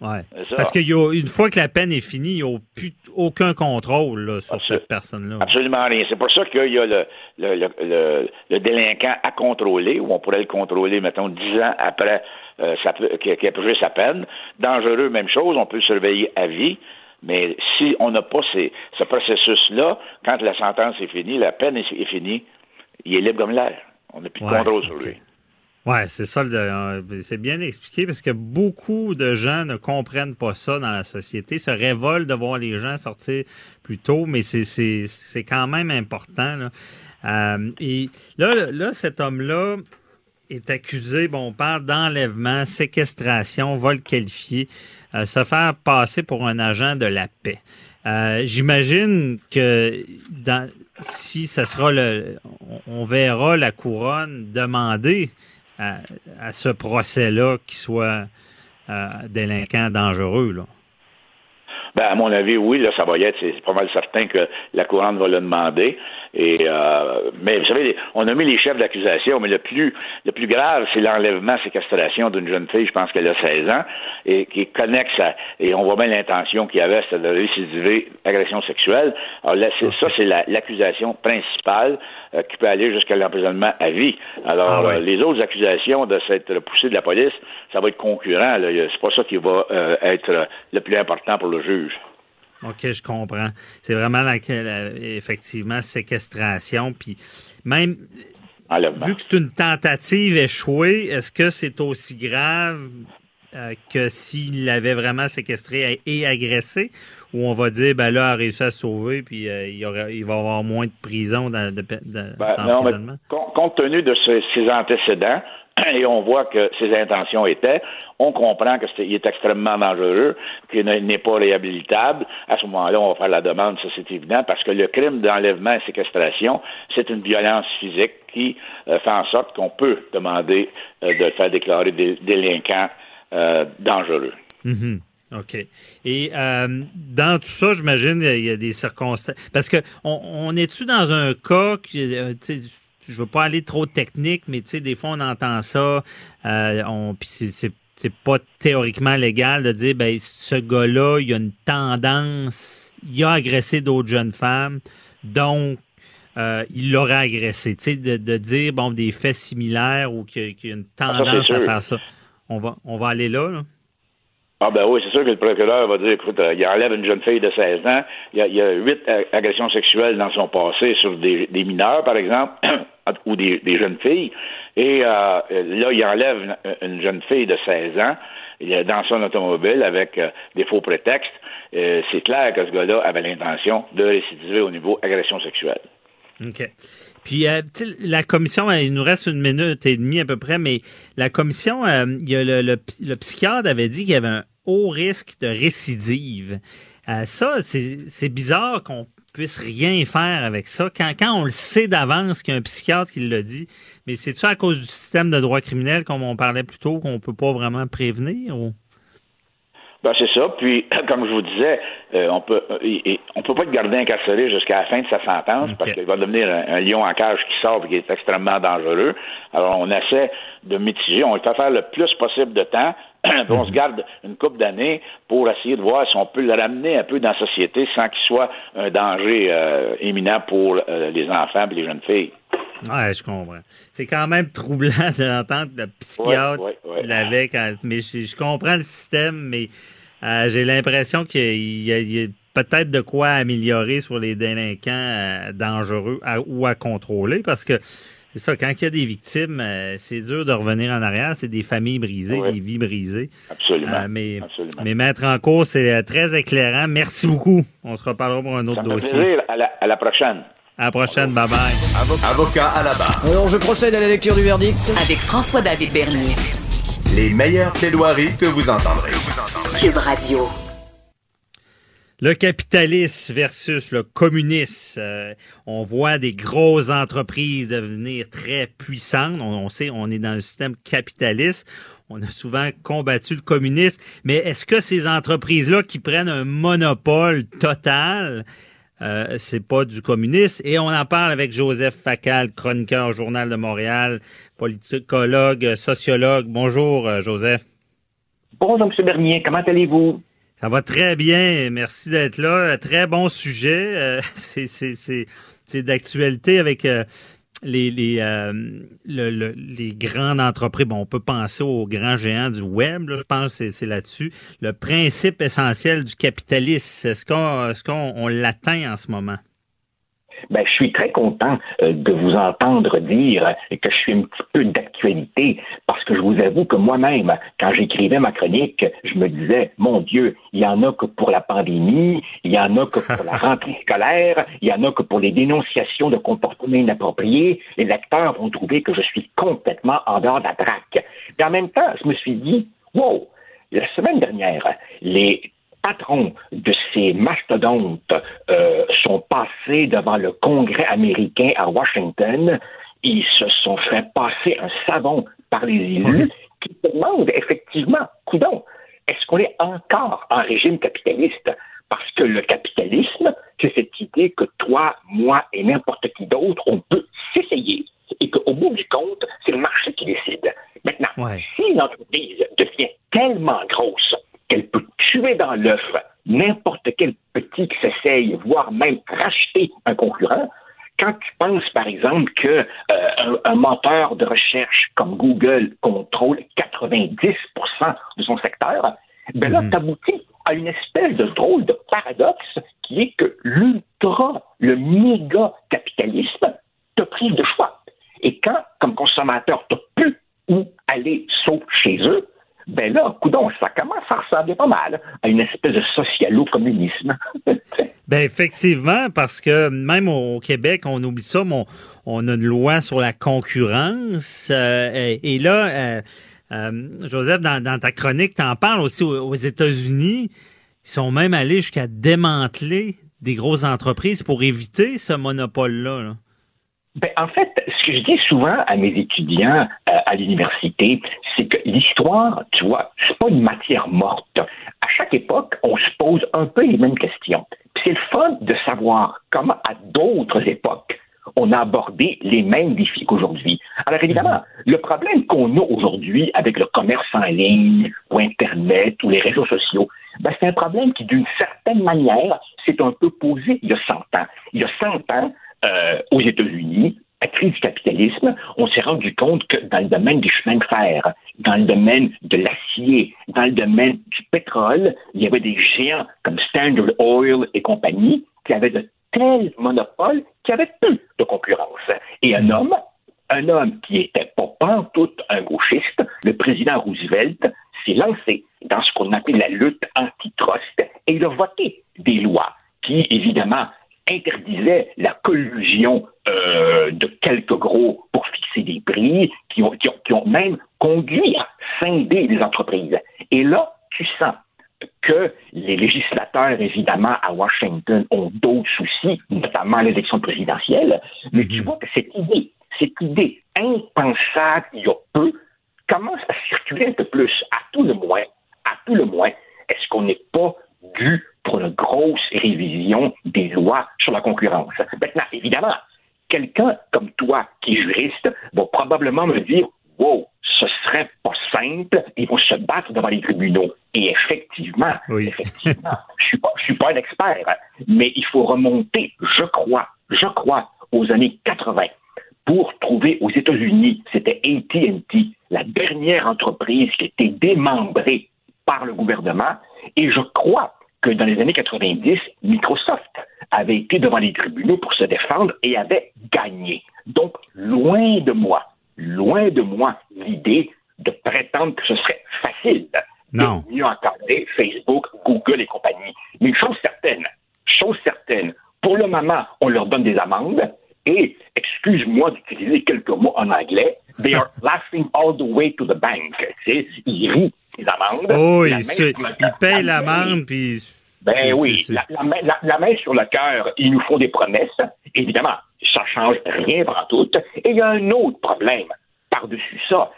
Ouais. Parce qu'une fois que la peine est finie, il n'y a plus aucun contrôle là, sur Absol- cette personne-là. Absolument rien. C'est pour ça qu'il y a le, le, le, le- le délinquant à contrôler, où on pourrait le contrôler, mettons, dix ans après euh, qu'il a purgé sa peine. Dangereux, même chose, on peut le surveiller à vie. Mais si on n'a pas ces- ce processus-là, quand la sentence est finie, la peine est, est finie, il est libre comme l'air. On n'a plus de Ouais, contrôle sur lui. Ouais, c'est ça. euh, c'est bien expliqué parce que beaucoup de gens ne comprennent pas ça dans la société, se révoltent de voir les gens sortir plus tôt, mais c'est quand même important. Là. Euh, et là, là, cet homme-là est accusé, bon, on parle d'enlèvement, séquestration, vol qualifié, euh, se faire passer pour un agent de la paix. J'imagine que dans, si ça sera le, on, on verra la couronne demander à, à ce procès-là qu'il soit euh, délinquant dangereux. Là? Ben, à mon avis, oui, là, ça va y être, c'est pas mal certain que la couronne va le demander. Et euh, mais vous savez, on a mis les chefs d'accusation, mais le plus le plus grave, c'est l'enlèvement, séquestration d'une jeune fille, je pense qu'elle a 16 ans, et qui est connexe à, et on voit bien l'intention qu'il y avait, c'était de récidiver agression sexuelle. Alors là, ça, c'est la- l'accusation principale euh, qui peut aller jusqu'à l'emprisonnement à vie. Alors, Ah ouais. euh, les autres accusations de s'être poussées de la police, ça va être concurrent. C'est pas ça qui va euh, être le plus important pour le juge. OK, je comprends. C'est vraiment la, la- effectivement séquestration. Puis même Enlèvement. vu que c'est une tentative échouée, est-ce que c'est aussi grave? Euh, que s'il l'avait vraiment séquestré et agressé, ou on va dire ben là, il a réussi à se sauver, puis euh, il, y aura- il va avoir moins de prison dans, de, de- Ben, non, mais compte tenu de ses antécédents, et on voit que ses intentions étaient, on comprend qu'il est extrêmement dangereux, qu'il ne- n'est pas réhabilitable. À ce moment-là, on va faire la demande, ça c'est évident, parce que le crime d'enlèvement et séquestration, c'est une violence physique qui euh, fait en sorte qu'on peut demander euh, de le faire déclarer dé- délinquant euh, dangereux. Mhm. OK. Et euh, dans tout ça, j'imagine, il y a des circonstances. Parce que on, on est-tu dans un cas qui, euh, je veux pas aller trop technique, mais des fois, on entend ça, euh, on, puis c'est, pas théoriquement légal de dire, ben, ce gars-là, il a une tendance, il a agressé d'autres jeunes femmes, donc euh, il l'aurait agressé. Tu sais, de, de, dire bon des faits similaires ou qu'il y, a une Ah, tendance à faire ça. On va, on va aller là. là. Ah ben oui, c'est sûr que le procureur va dire, écoute, euh, il enlève une jeune fille de 16 ans, il y a, il y a huit euh, agressions sexuelles dans son passé sur des, mineurs, par exemple, ou des, jeunes filles, et euh, là, il enlève une, une jeune fille de 16 ans il est dans son automobile avec euh, des faux prétextes. Euh, c'est clair que ce gars-là avait l'intention de récidiver au niveau agression sexuelle. OK. Puis, euh, la commission, euh, il nous reste une minute et demie à peu près, mais la commission, euh, il y a le, le, le psychiatre avait dit qu'il y avait un haut risque de récidive. Euh, ça, c'est bizarre qu'on puisse rien faire avec ça. Quand, quand on le sait d'avance qu'il y a un psychiatre qui l'a dit, mais c'est-tu à cause du système de droit criminel, comme on parlait plus tôt, qu'on peut pas vraiment prévenir? Ou? Ben, c'est ça. Puis, comme je vous disais, euh, on peut euh, on peut pas le garder incarcéré jusqu'à la fin de sa sentence parce qu'il va devenir un, un lion en cage qui sort et qui est extrêmement dangereux. Alors, on essaie de mitiger. On le fait faire le plus possible de temps. Puis on se garde une couple d'années pour essayer de voir si on peut le ramener un peu dans la société sans qu'il soit un danger euh, imminent pour euh, les enfants et les jeunes filles. Ouais, je comprends. C'est quand même troublant d'entendre le psychiatre Ouais, ouais, ouais. l'avait quand- mais je, je comprends le système, mais euh, j'ai l'impression qu'il y a, il y a peut-être de quoi améliorer sur les délinquants euh, dangereux à- ou à contrôler parce que c'est ça, quand il y a des victimes, euh, c'est dur de revenir en arrière, c'est des familles brisées, des vies brisées. Absolument. Euh, mais, Absolument. mais mettre en cause, c'est euh, très éclairant. Merci beaucoup. On se reparlera pour un autre Ça me fait dossier. plaisir. À la, à la prochaine. À la prochaine. Bye bye. Avocat à la barre. Alors je procède à la lecture du verdict. Avec François-David Bernier. Les meilleures plaidoiries que vous entendrez. Cube Radio. Le capitalisme versus le communisme. Euh, on voit des grosses entreprises devenir très puissantes. On, on sait, on est dans un système capitaliste. On a souvent combattu le communisme. Mais est-ce que ces entreprises-là qui prennent un monopole total, euh, c'est pas du communisme? Et on en parle avec Joseph Facal, chroniqueur au Journal de Montréal, politicologue, sociologue. Bonjour, euh, Joseph. Bonjour, M. Bernier, comment allez-vous? Ça va très bien. Merci d'être là. Très bon sujet. Euh, c'est d'actualité avec euh, les, les, euh, le- le- les grandes entreprises. Bon, on peut penser aux grands géants du web. là, je pense que c'est, là-dessus. Le principe essentiel du capitalisme, est-ce qu'on, est-ce qu'on on l'atteint en ce moment? Ben, je suis très content euh, de vous entendre dire que je suis un petit peu d'actualité parce que je vous avoue que moi-même, quand j'écrivais ma chronique, je me disais, mon Dieu, il y en a que pour la pandémie, il y en a que pour la rentrée scolaire, il y en a que pour les dénonciations de comportements inappropriés. Les lecteurs vont trouver que je suis complètement en dehors de la traque. Mais en même temps, je me suis dit, wow, la semaine dernière, les patrons de ces mastodontes euh, sont passés devant le Congrès américain à Washington. Ils se sont fait passer un savon par les élus qui demandent effectivement, coudon, est-ce qu'on est encore en régime capitaliste? Parce que le capitalisme, c'est cette idée que toi, moi et n'importe qui d'autre, on peut s'essayer et qu'au bout du compte, c'est le marché qui décide. Maintenant, Ouais. si une entreprise devient tellement grosse tuer dans l'œuf n'importe quel petit qui s'essaye, voire même racheter un concurrent, quand tu penses, par exemple, que euh, un, un moteur de recherche comme Google contrôle 90 de son secteur, ben là, t'aboutis à une espèce de drôle de paradoxe qui est que l'ultra, le méga capitalisme te prive de choix. Et quand, comme consommateur, tu plus où aller sauf chez eux, ben là, coudon, ça commence à ressembler pas mal à une espèce de socialo-communisme. Ben effectivement, parce que même au Québec, on oublie ça, mais on, on a une loi sur la concurrence. euh, et, et là, euh, euh, Joseph, dans, dans ta chronique, tu en parles aussi aux, aux États-Unis. Ils sont même allés jusqu'à démanteler des grosses entreprises pour éviter ce monopole-là. là. Ben, en fait, ce que je dis souvent à mes étudiants euh, à l'université, c'est que l'histoire, tu vois, c'est pas une matière morte. À chaque époque, on se pose un peu les mêmes questions. Puis c'est le fun de savoir comment, à d'autres époques, on a abordé les mêmes défis qu'aujourd'hui. Alors évidemment, le problème qu'on a aujourd'hui avec le commerce en ligne ou Internet ou les réseaux sociaux, ben, c'est un problème qui, d'une certaine manière, s'est un peu posé il y a 100 ans. Il y a 100 ans, euh, aux États-Unis, la crise du capitalisme, on s'est rendu compte que dans le domaine des chemins de fer, dans le domaine de l'acier, dans le domaine du pétrole, il y avait des géants comme Standard Oil et compagnie qui avaient de tels monopoles qu'il y avait peu de concurrence. Et un homme, un homme qui était pas tout un gauchiste, le président Roosevelt, s'est lancé dans ce qu'on appelle la lutte antitrust et il a voté des lois qui, évidemment, interdisait la collusion euh, de quelques gros pour fixer des prix, qui ont, qui, ont, même conduit à scinder des entreprises. Et là, tu sens que les législateurs, évidemment, à Washington, ont d'autres soucis, notamment l'élection présidentielle, mais tu mhm. vois que cette idée, cette idée impensable il y a peu, commence à circuler un peu plus, à tout le moins, à tout le moins, est-ce qu'on n'est pas dû pour une grosse révision des lois sur la concurrence. Maintenant, évidemment, quelqu'un comme toi qui est juriste va probablement me dire Wow, ce serait pas simple, ils vont se battre devant les tribunaux. Et effectivement, effectivement, je suis pas, je suis pas un expert, mais il faut remonter, je crois, je crois, aux années 80 pour trouver aux États-Unis, c'était AT&T, la dernière entreprise qui était démembrée par le gouvernement, et je crois que dans les années 90, Microsoft avait été devant les tribunaux pour se défendre et avait gagné. Donc, loin de moi, loin de moi l'idée de prétendre que ce serait facile non. de mieux encadrer Facebook, Google et compagnie. Mais une chose certaine, chose certaine, pour le moment, on leur donne des amendes et, excuse-moi d'utiliser quelques mots en anglais, they are laughing all the way to the bank. ils rient les amendes. Oh, ils, payent l'amende, puis ben oui, la, la, main sur le cœur, ils nous font des promesses. Évidemment, ça change rien pour tout. Et il y a un autre problème par-dessus ça,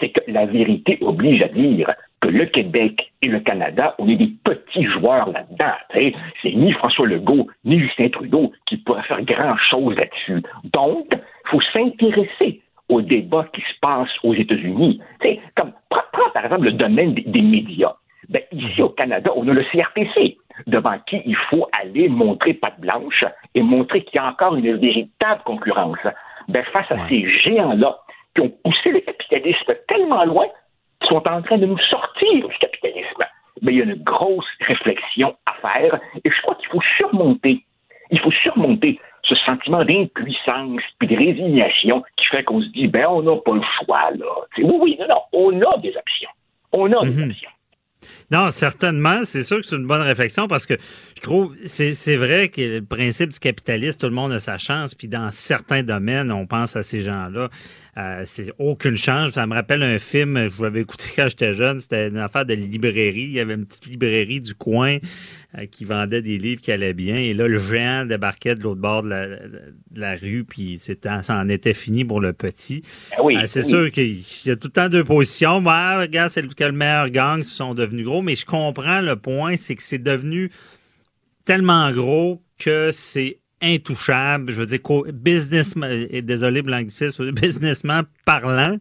c'est que la vérité oblige à dire que le Québec et le Canada, on est des petits joueurs là-dedans. C'est ni François Legault ni Justin Trudeau qui pourraient faire grand-chose là-dessus. Donc, il faut s'intéresser au débat qui se passe aux États-Unis. Comme, prends, par exemple le domaine des médias. Ben, ici au Canada, on a le CRTC, devant qui il faut aller montrer patte blanche et montrer qu'il y a encore une véritable concurrence. Ben, face à ces géants-là qui ont poussé le capitalisme tellement loin qu'ils sont en train de nous sortir du capitalisme, ben, il y a une grosse réflexion à faire et je crois qu'il faut surmonter, il faut surmonter ce sentiment d'impuissance puis de résignation qui fait qu'on se dit, ben, on n'a pas le choix, là. oui, oui, non, non, on a des options. On a des mhm. options. Non, certainement. C'est sûr que c'est une bonne réflexion parce que je trouve, c'est vrai que le principe du capitalisme, tout le monde a sa chance. Puis dans certains domaines, on pense à ces gens-là. Euh, c'est aucune chance. Ça me rappelle un film, je l'avais écouté quand j'étais jeune, c'était une affaire de librairie. Il y avait une petite librairie du coin euh, qui vendait des livres qui allaient bien. Et là, le géant débarquait de l'autre bord de la, rue, puis ça en était fini pour le petit. Ah oui, euh, c'est sûr qu'il y a tout le temps deux positions. Bah, regarde, c'est le meilleur gang, ils sont devenus gros. Mais je comprends le point, c'est que c'est devenu tellement gros que c'est intouchable. Je veux dire, businessman, désolé pour l'anglicisme, businessman parlant,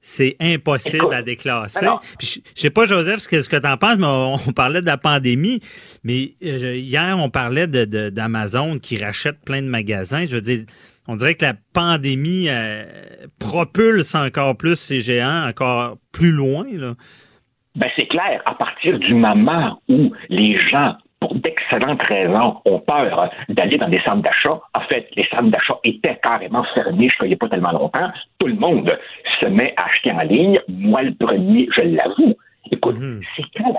c'est impossible à déclasser. je, sais pas, Joseph, ce que, ce que tu en penses, mais on, parlait de la pandémie, mais euh, hier, on parlait d'Amazon de, qui rachète plein de magasins. Je veux dire, on dirait que la pandémie euh, propulse encore plus ces géants encore plus loin. Là. Ben, c'est clair, à partir du moment où les gens pour d'excellentes raisons, ont peur d'aller dans des centres d'achat. En fait, les centres d'achat étaient carrément fermés je ne a pas tellement longtemps. Tout le monde se met à acheter en ligne. Moi, le premier, je l'avoue. Écoute, mhm. c'est quand,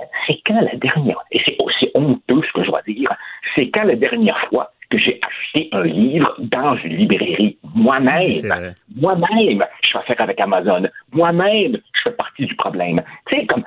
quand, la dernière, et c'est aussi honteux ce que je dois dire, c'est quand la dernière fois que j'ai acheté un livre dans une librairie moi-même. Moi-même, je fais affaire avec Amazon. Moi-même, je fais partie du problème. Tu sais, comme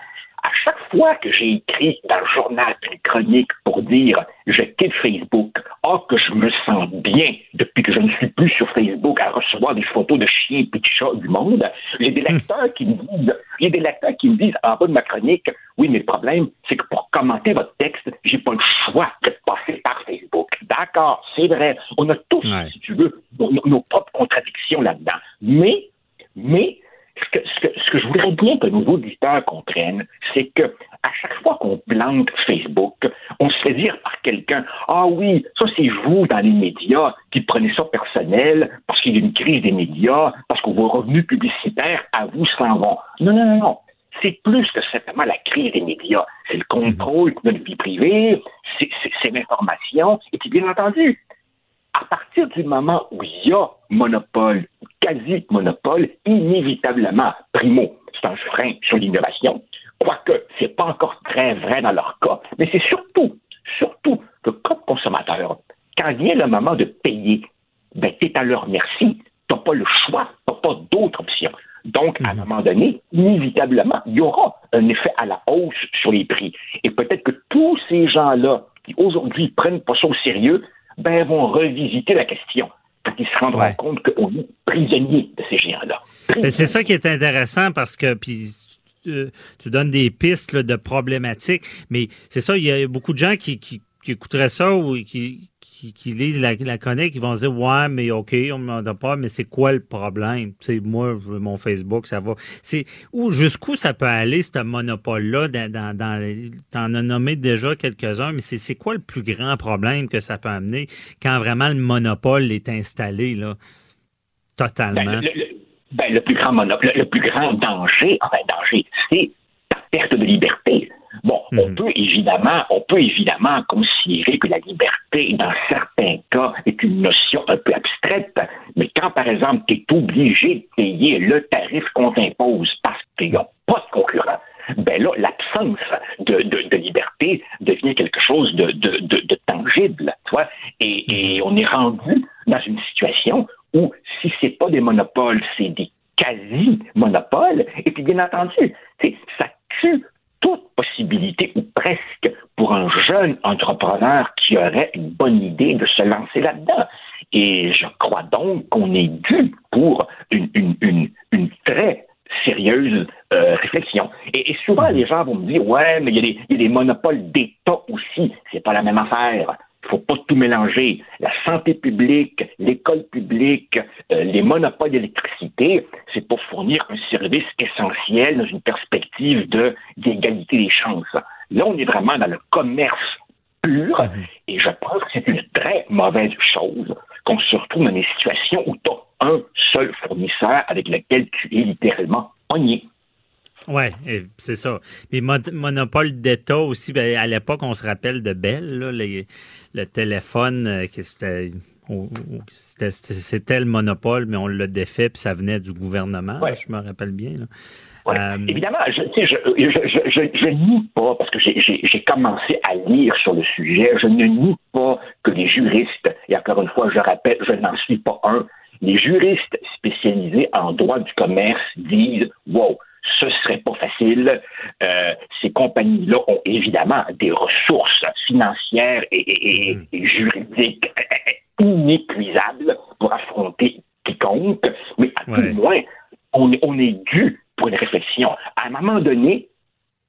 chaque fois que j'ai écrit dans le journal une chronique pour dire je quitte Facebook, or que je me sens bien depuis que je ne suis plus sur Facebook à recevoir des photos de chiens et de chats du monde, j'ai des lecteurs qui me disent, j'ai des lecteurs qui me disent en bas de ma chronique, oui, mais le problème, c'est que pour commenter votre texte, j'ai pas le choix de passer par Facebook. D'accord, c'est vrai. On a tous, si tu veux, nos, nos propres contradictions là-dedans. Mais, mais, ce que, ce, que, je voudrais bien que nos auditeurs comprennent, c'est que à chaque fois qu'on plante Facebook, on se fait dire par quelqu'un Ah oui, ça c'est vous dans les médias qui prenez ça personnel parce qu'il y a une crise des médias, parce que vos revenus publicitaires à vous s'en vont. Non, non, non, non. C'est plus que simplement la crise des médias. C'est le contrôle de notre vie privée, c'est l'information, et puis bien entendu, à partir du moment où il y a monopole, quasi-monopole, inévitablement, primo, c'est un frein sur l'innovation. Quoique, c'est pas encore très vrai dans leur cas. Mais c'est surtout, surtout que comme consommateur, quand vient le moment de payer, ben, t'es à leur merci. T'as pas le choix. T'as pas d'autre option. Donc, à un mhm. moment donné, inévitablement, il y aura un effet à la hausse sur les prix. Et peut-être que tous ces gens-là qui aujourd'hui prennent pas ça au sérieux, ben, vont revisiter la question quand ils se rendront compte qu'on est prisonnier de ces géants-là. C'est ça qui est intéressant parce que puis euh, tu donnes des pistes de problématiques, mais c'est ça, il y a beaucoup de gens qui, qui, qui écouteraient ça ou qui, qui, lisent la, la chronique, ils vont dire Ouais, mais OK, on ne demande pas, mais c'est quoi le problème? Tu moi, mon Facebook, ça va. C'est où jusqu'où ça peut aller, ce monopole-là? Dans, dans, dans T'en as nommé déjà quelques-uns, mais c'est quoi le plus grand problème que ça peut amener quand vraiment le monopole est installé là? Totalement? Ben, le, ben, le plus grand monopole, le plus grand danger, enfin danger, c'est la perte de liberté. Bon, on mhm. peut évidemment, on peut évidemment considérer que la liberté, dans certains cas, est une notion un peu abstraite, mais quand, par exemple, tu es obligé de payer le tarif qu'on t'impose parce qu'il n'y a pas de concurrent, ben là, l'absence de, de, liberté devient quelque chose de, de tangible, tu vois, et, et, on est rendu dans une situation où si c'est pas des monopoles, c'est des quasi-monopoles, et puis bien entendu, ça tue possibilité, ou presque, pour un jeune entrepreneur qui aurait une bonne idée de se lancer là-dedans. Et je crois donc qu'on est dû pour une, très sérieuse euh, réflexion. Et, souvent, les gens vont me dire, ouais, mais il y, y, a des monopoles d'État aussi. C'est pas la même affaire. Il faut pas tout mélanger. La santé publique, l'école publique, euh, les monopoles d'électricité, c'est pour fournir un service essentiel dans une perspective de d'égalité des chances. Là, on est vraiment dans le commerce pur, mhm. et je pense que c'est une très mauvaise chose qu'on se retrouve dans des situations où tu as un seul fournisseur avec lequel tu es littéralement pogné. Oui, c'est ça. Les monopole d'État aussi, ben, à l'époque, on se rappelle de Bell, là, le téléphone, euh, c'était c'était le monopole, mais on l'a défait, puis ça venait du gouvernement, je me rappelle bien. Euh, Évidemment, je, je, je, je, nie pas, parce que j'ai commencé à lire sur le sujet, je ne nie pas que les juristes, et encore une fois, je rappelle, je n'en suis pas un, les juristes spécialisés en droit du commerce disent, wow, ce serait pas facile. Euh, ces compagnies-là ont évidemment des ressources financières et, mm. juridiques inépuisables pour affronter quiconque, mais à tout le moins, on, on est dû pour une réflexion. À un moment donné,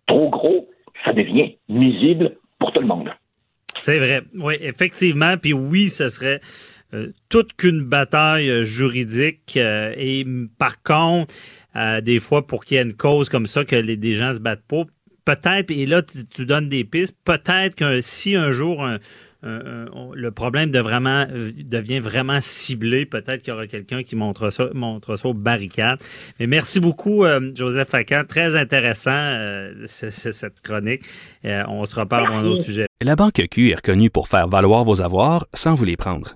trop gros, ça devient nuisible pour tout le monde. C'est vrai. Oui, effectivement. Puis oui, ce serait euh, toute qu'une bataille euh, juridique. Euh, et par contre, des fois, pour qu'il y ait une cause comme ça, que les, des gens se battent pas, peut-être, et là, tu, donnes des pistes, peut-être que si un jour le problème de vraiment, devient vraiment ciblé, peut-être qu'il y aura quelqu'un qui montre ça, montre ça aux barricades. Mais merci beaucoup, Joseph Facan. Très intéressant, cette chronique. on se reparle dans un autre sujet. La Banque Q est reconnue pour faire valoir vos avoirs sans vous les prendre.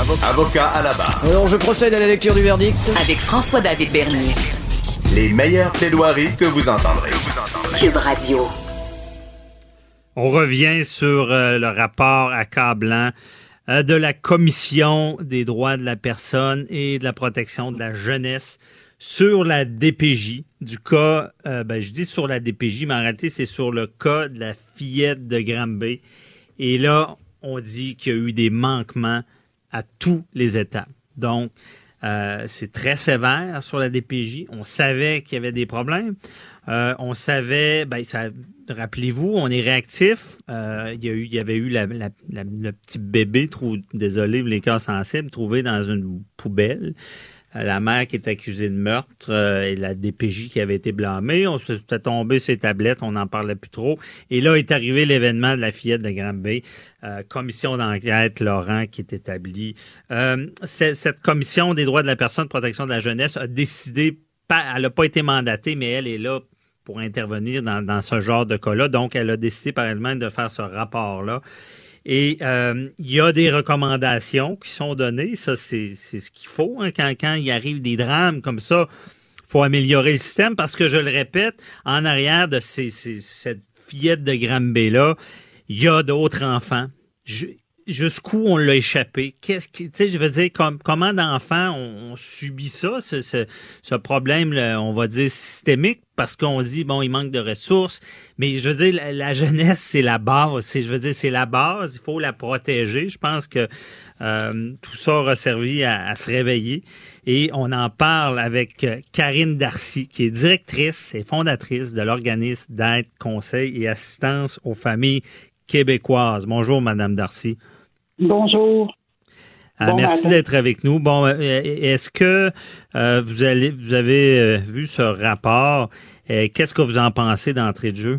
Avocat à la barre. Alors, je procède à la lecture du verdict. Avec François-David Bernier. Les meilleures plaidoiries que vous entendrez. Cube Radio. On revient sur euh, le rapport accablant euh, de la Commission des droits de la personne et de la protection de la jeunesse sur la DPJ du cas, euh, ben, je dis sur la DPJ, mais en réalité, c'est sur le cas de la fillette de Granby. Et là, on dit qu'il y a eu des manquements à tous les étapes. Donc, euh, c'est très sévère sur la DPJ. On savait qu'il y avait des problèmes. Euh, on savait, ben, ça, rappelez-vous, on est réactif. Euh, il, y y avait eu la, le petit bébé, trou, désolé, les cas sensibles, trouvé dans une poubelle. Euh, la mère qui est accusée de meurtre euh, et la DPJ qui avait été blâmée. On se fait tomber ses tablettes, on n'en parlait plus trop. Et là est arrivé l'événement de la fillette de Granby. Euh, commission d'enquête, Laurent, qui est établie. cette commission des droits de la personne, protection de la jeunesse, a décidé, elle n'a pas été mandatée, mais elle est là pour intervenir dans, dans ce genre de cas-là. Donc, elle a décidé par elle-même de faire ce rapport-là. Et euh, il y a des recommandations qui sont données. Ça, c'est ce qu'il faut. Hein. Quand, quand il arrive des drames comme ça, faut améliorer le système parce que, je le répète, en arrière de ces, cette fillette de Granby-là, il y a d'autres enfants. jusqu'où on l'a échappé? Qu'est-ce qui, tu sais, je veux dire, comment d'enfants on, subit ça, ce, ce, ce problème, on va dire systémique? Parce qu'on dit bon il manque de ressources. Mais je veux dire la, jeunesse c'est la base. Je veux dire c'est la base. Il faut la protéger. Je pense que euh, tout ça aura servi à, se réveiller. Et on en parle avec euh, Karine Darcy qui est directrice et fondatrice de l'organisme d'aide conseil et assistance aux familles québécoises. Bonjour madame Darcy. Bonjour ah, merci d'être avec nous. Bon, euh, est-ce que euh, vous allez, vous avez euh, vu ce rapport? Qu'est-ce que vous en pensez d'entrée de jeu?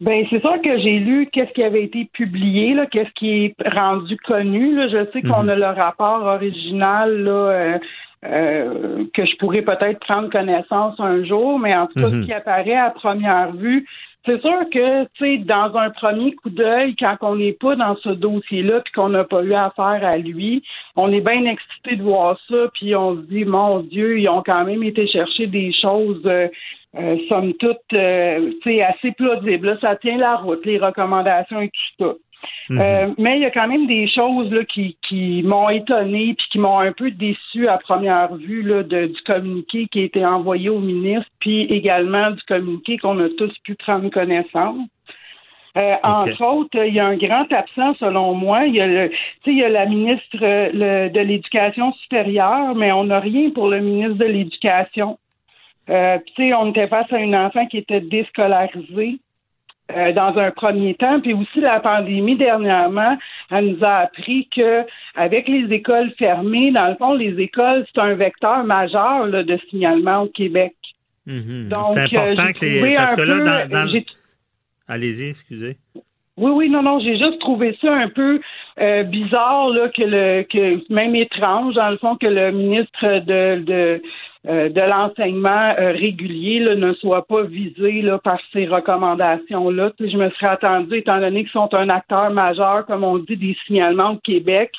Ben c'est sûr que j'ai lu qu'est-ce qui avait été publié, là, qu'est-ce qui est rendu connu. Là. Je sais qu'on mhm. a le rapport original là, que je pourrais peut-être prendre connaissance un jour, mais en tout cas, ce mhm. qui apparaît à première vue, c'est sûr que, tu sais, dans un premier coup d'œil, quand on n'est pas dans ce dossier-là, puis qu'on n'a pas eu affaire à lui, on est bien excité de voir ça, puis on se dit, mon Dieu, ils ont quand même été chercher des choses, euh, euh somme toute, euh, assez plausibles. ça tient la route, les recommandations et tout ça. Mhm. Euh, mais il y a quand même des choses là, qui, qui m'ont étonné puis qui m'ont un peu déçu à première vue là, de, du communiqué qui a été envoyé au ministre, puis également du communiqué qu'on a tous pu prendre connaissance. Euh, Entre autres, il y a un grand absent selon moi. Il y a, le, il y a la ministre le, de l'Éducation supérieure, mais on n'a rien pour le ministre de l'Éducation. Euh, on était face à un enfant qui était déscolarisé. Euh, dans un premier temps. Puis aussi, la pandémie dernièrement, elle nous a appris que avec les écoles fermées, dans le fond, les écoles, c'est un vecteur majeur de signalement au Québec. Mhm. Donc, c'est euh, important que les... Parce que là, dans... Euh, Allez-y, excusez. Oui, oui, non, non, j'ai juste trouvé ça un peu bizarre, là, que le que même étrange, dans le fond, que le ministre de, de euh, de l'enseignement euh, régulier ne soit pas visé là, par ces recommandations-là. Je me serais attendu, étant donné qu'ils sont un acteur majeur, comme on dit, des signalements au Québec,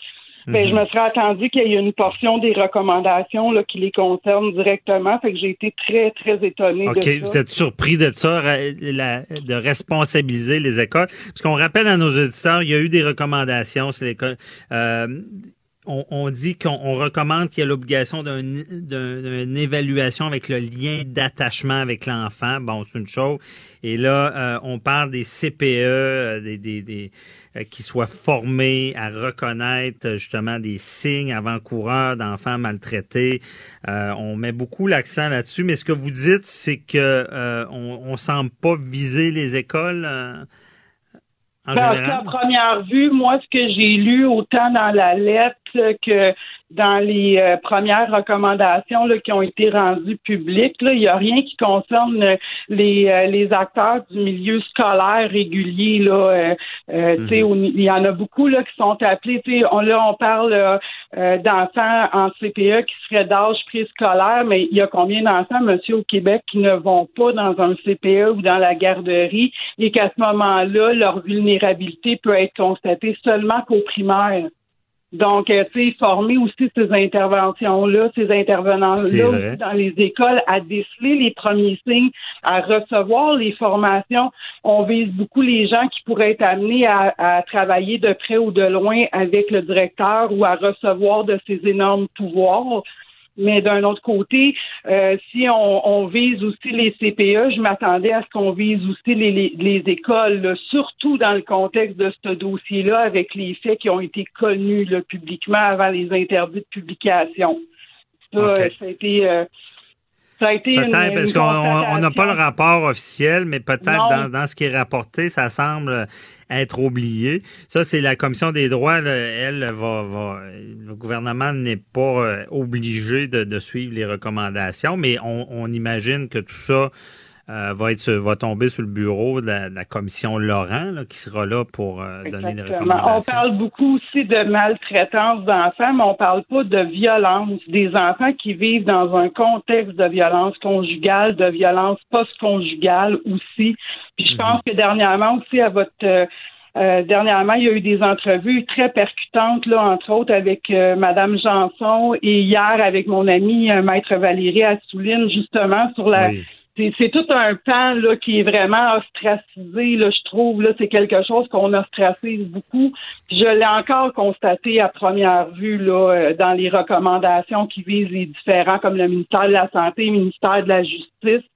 ben, je mhm. me serais attendu qu'il y ait une portion des recommandations là, qui les concernent directement. Fait que j'ai été très, très étonné de ça. Vous êtes surpris de ça, de responsabiliser les écoles? Parce qu'on rappelle à nos auditeurs, il y a eu des recommandations sur l'école. Euh, on, dit qu'on recommande qu'il y ait l'obligation d'une évaluation avec le lien d'attachement avec l'enfant. Bon, c'est une chose. Et là, euh, on parle des CPE, euh, des, des, euh, qui soient formés à reconnaître justement des signes avant-coureurs d'enfants maltraités. on met beaucoup l'accent là-dessus. Mais ce que vous dites, c'est que on, on semble pas viser les écoles en À première vue, moi, ce que j'ai lu autant dans la lettre que dans les euh, premières recommandations là, qui ont été rendues publiques, il n'y a rien qui concerne les, euh, les acteurs du milieu scolaire régulier. Là, euh, mhm. Il y en a beaucoup là, qui sont appelés. On, là, on parle d'enfants en CPE qui seraient d'âge préscolaire, mais il y a combien d'enfants, monsieur, au Québec, qui ne vont pas dans un CPE ou dans la garderie et qu'à ce moment-là, leur vulnérabilité peut être constatée seulement qu'au primaire? Donc, euh, tu sais, former aussi ces interventions-là, ces intervenants-là dans les écoles à déceler les premiers signes, à recevoir les formations. On vise beaucoup les gens qui pourraient être amenés à, travailler de près ou de loin avec le directeur ou à recevoir de ces énormes pouvoirs. Mais d'un autre côté, euh, si on, on, vise aussi les CPE, je m'attendais à ce qu'on vise aussi les, les, les écoles, surtout dans le contexte de ce dossier-là, avec les faits qui ont été connus là, publiquement avant les interdits de publication. Ça, ça a été... Euh, Peut-être parce qu'on n'a pas le rapport officiel, mais peut-être dans, dans, ce qui est rapporté, ça semble être oublié. Ça, c'est la commission des droits. elle va, va, le gouvernement n'est pas euh, obligé de, de, suivre les recommandations, mais on, on imagine que tout ça euh, va, être, va tomber sur le bureau de la, commission Laurent, qui sera là pour euh, donner des recommandations. On parle beaucoup aussi de maltraitance d'enfants, mais on ne parle pas de violence des enfants qui vivent dans un contexte de violence conjugale, de violence post-conjugale aussi. Puis je pense mhm. que dernièrement aussi, à votre euh, dernièrement, il y a eu des entrevues très percutantes, là, entre autres avec Madame Janson et hier avec mon ami Maître Valérie Assouline, justement sur la c'est tout un pan là, qui est vraiment ostracisé, là, je trouve. Là, c'est quelque chose qu'on ostracise beaucoup. je l'ai encore constaté à première vue là, euh, dans les recommandations qui visent les différents, comme le ministère de la Santé, le ministère de la Justice.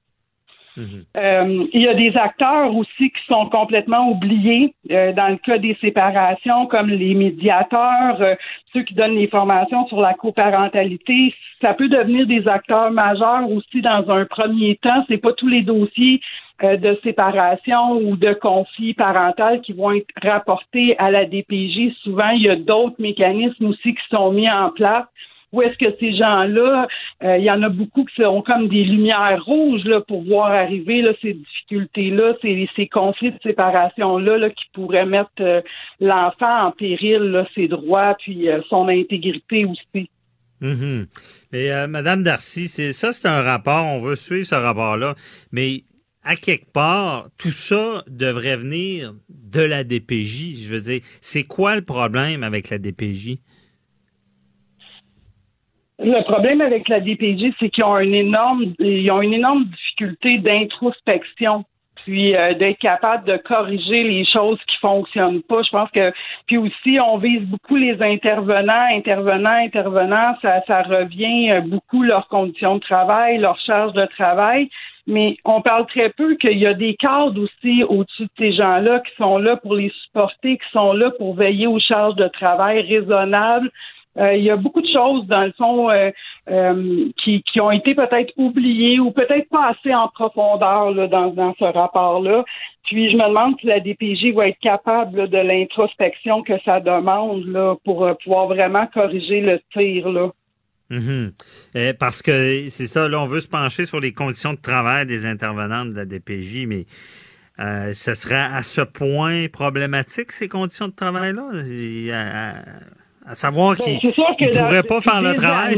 Mhm. Euh, il y a des acteurs aussi qui sont complètement oubliés euh, dans le cas des séparations, comme les médiateurs, euh, ceux qui donnent les formations sur la coparentalité. Ça peut devenir des acteurs majeurs aussi dans un premier temps. C'est pas tous les dossiers de séparation ou de conflit parental qui vont être rapportés à la DPJ. Souvent, il y a d'autres mécanismes aussi qui sont mis en place où est-ce que ces gens-là, euh, il y en a beaucoup qui sont comme des lumières rouges là, pour voir arriver là, ces difficultés-là, ces, conflits de séparation-là là, qui pourraient mettre euh, l'enfant en péril, ses droits, puis euh, son intégrité aussi. Mm-hmm. Mais Madame Darcy, ça, c'est un rapport. On veut suivre ce rapport-là, mais à quelque part, tout ça devrait venir de la DPJ. Je veux dire, c'est quoi le problème avec la DPJ? Le problème avec la DPJ, c'est qu'ils ont une énorme, ils ont une énorme difficulté d'introspection puis euh, d'être capable de corriger les choses qui fonctionnent pas. Je pense que puis aussi on vise beaucoup les intervenants, intervenants, intervenants, ça, ça revient euh, beaucoup leurs conditions de travail, leur charge de travail. Mais on parle très peu qu'il y a des cadres aussi au-dessus de ces gens-là qui sont là pour les supporter, qui sont là pour veiller aux charges de travail raisonnables, il y a beaucoup de choses, dans le fond, euh, euh, qui, ont été peut-être oubliées ou peut-être pas assez en profondeur dans, ce rapport-là. Puis je me demande si la DPJ va être capable de l'introspection que ça demande pour pouvoir vraiment corriger le tir. Là. Mm-hmm. parce que c'est ça, là, on veut se pencher sur les conditions de travail des intervenants de la DPJ, mais euh, ce serait à ce point problématique, ces conditions de travail-là? À savoir ben, qu'ils ne pourraient pas faire le travail.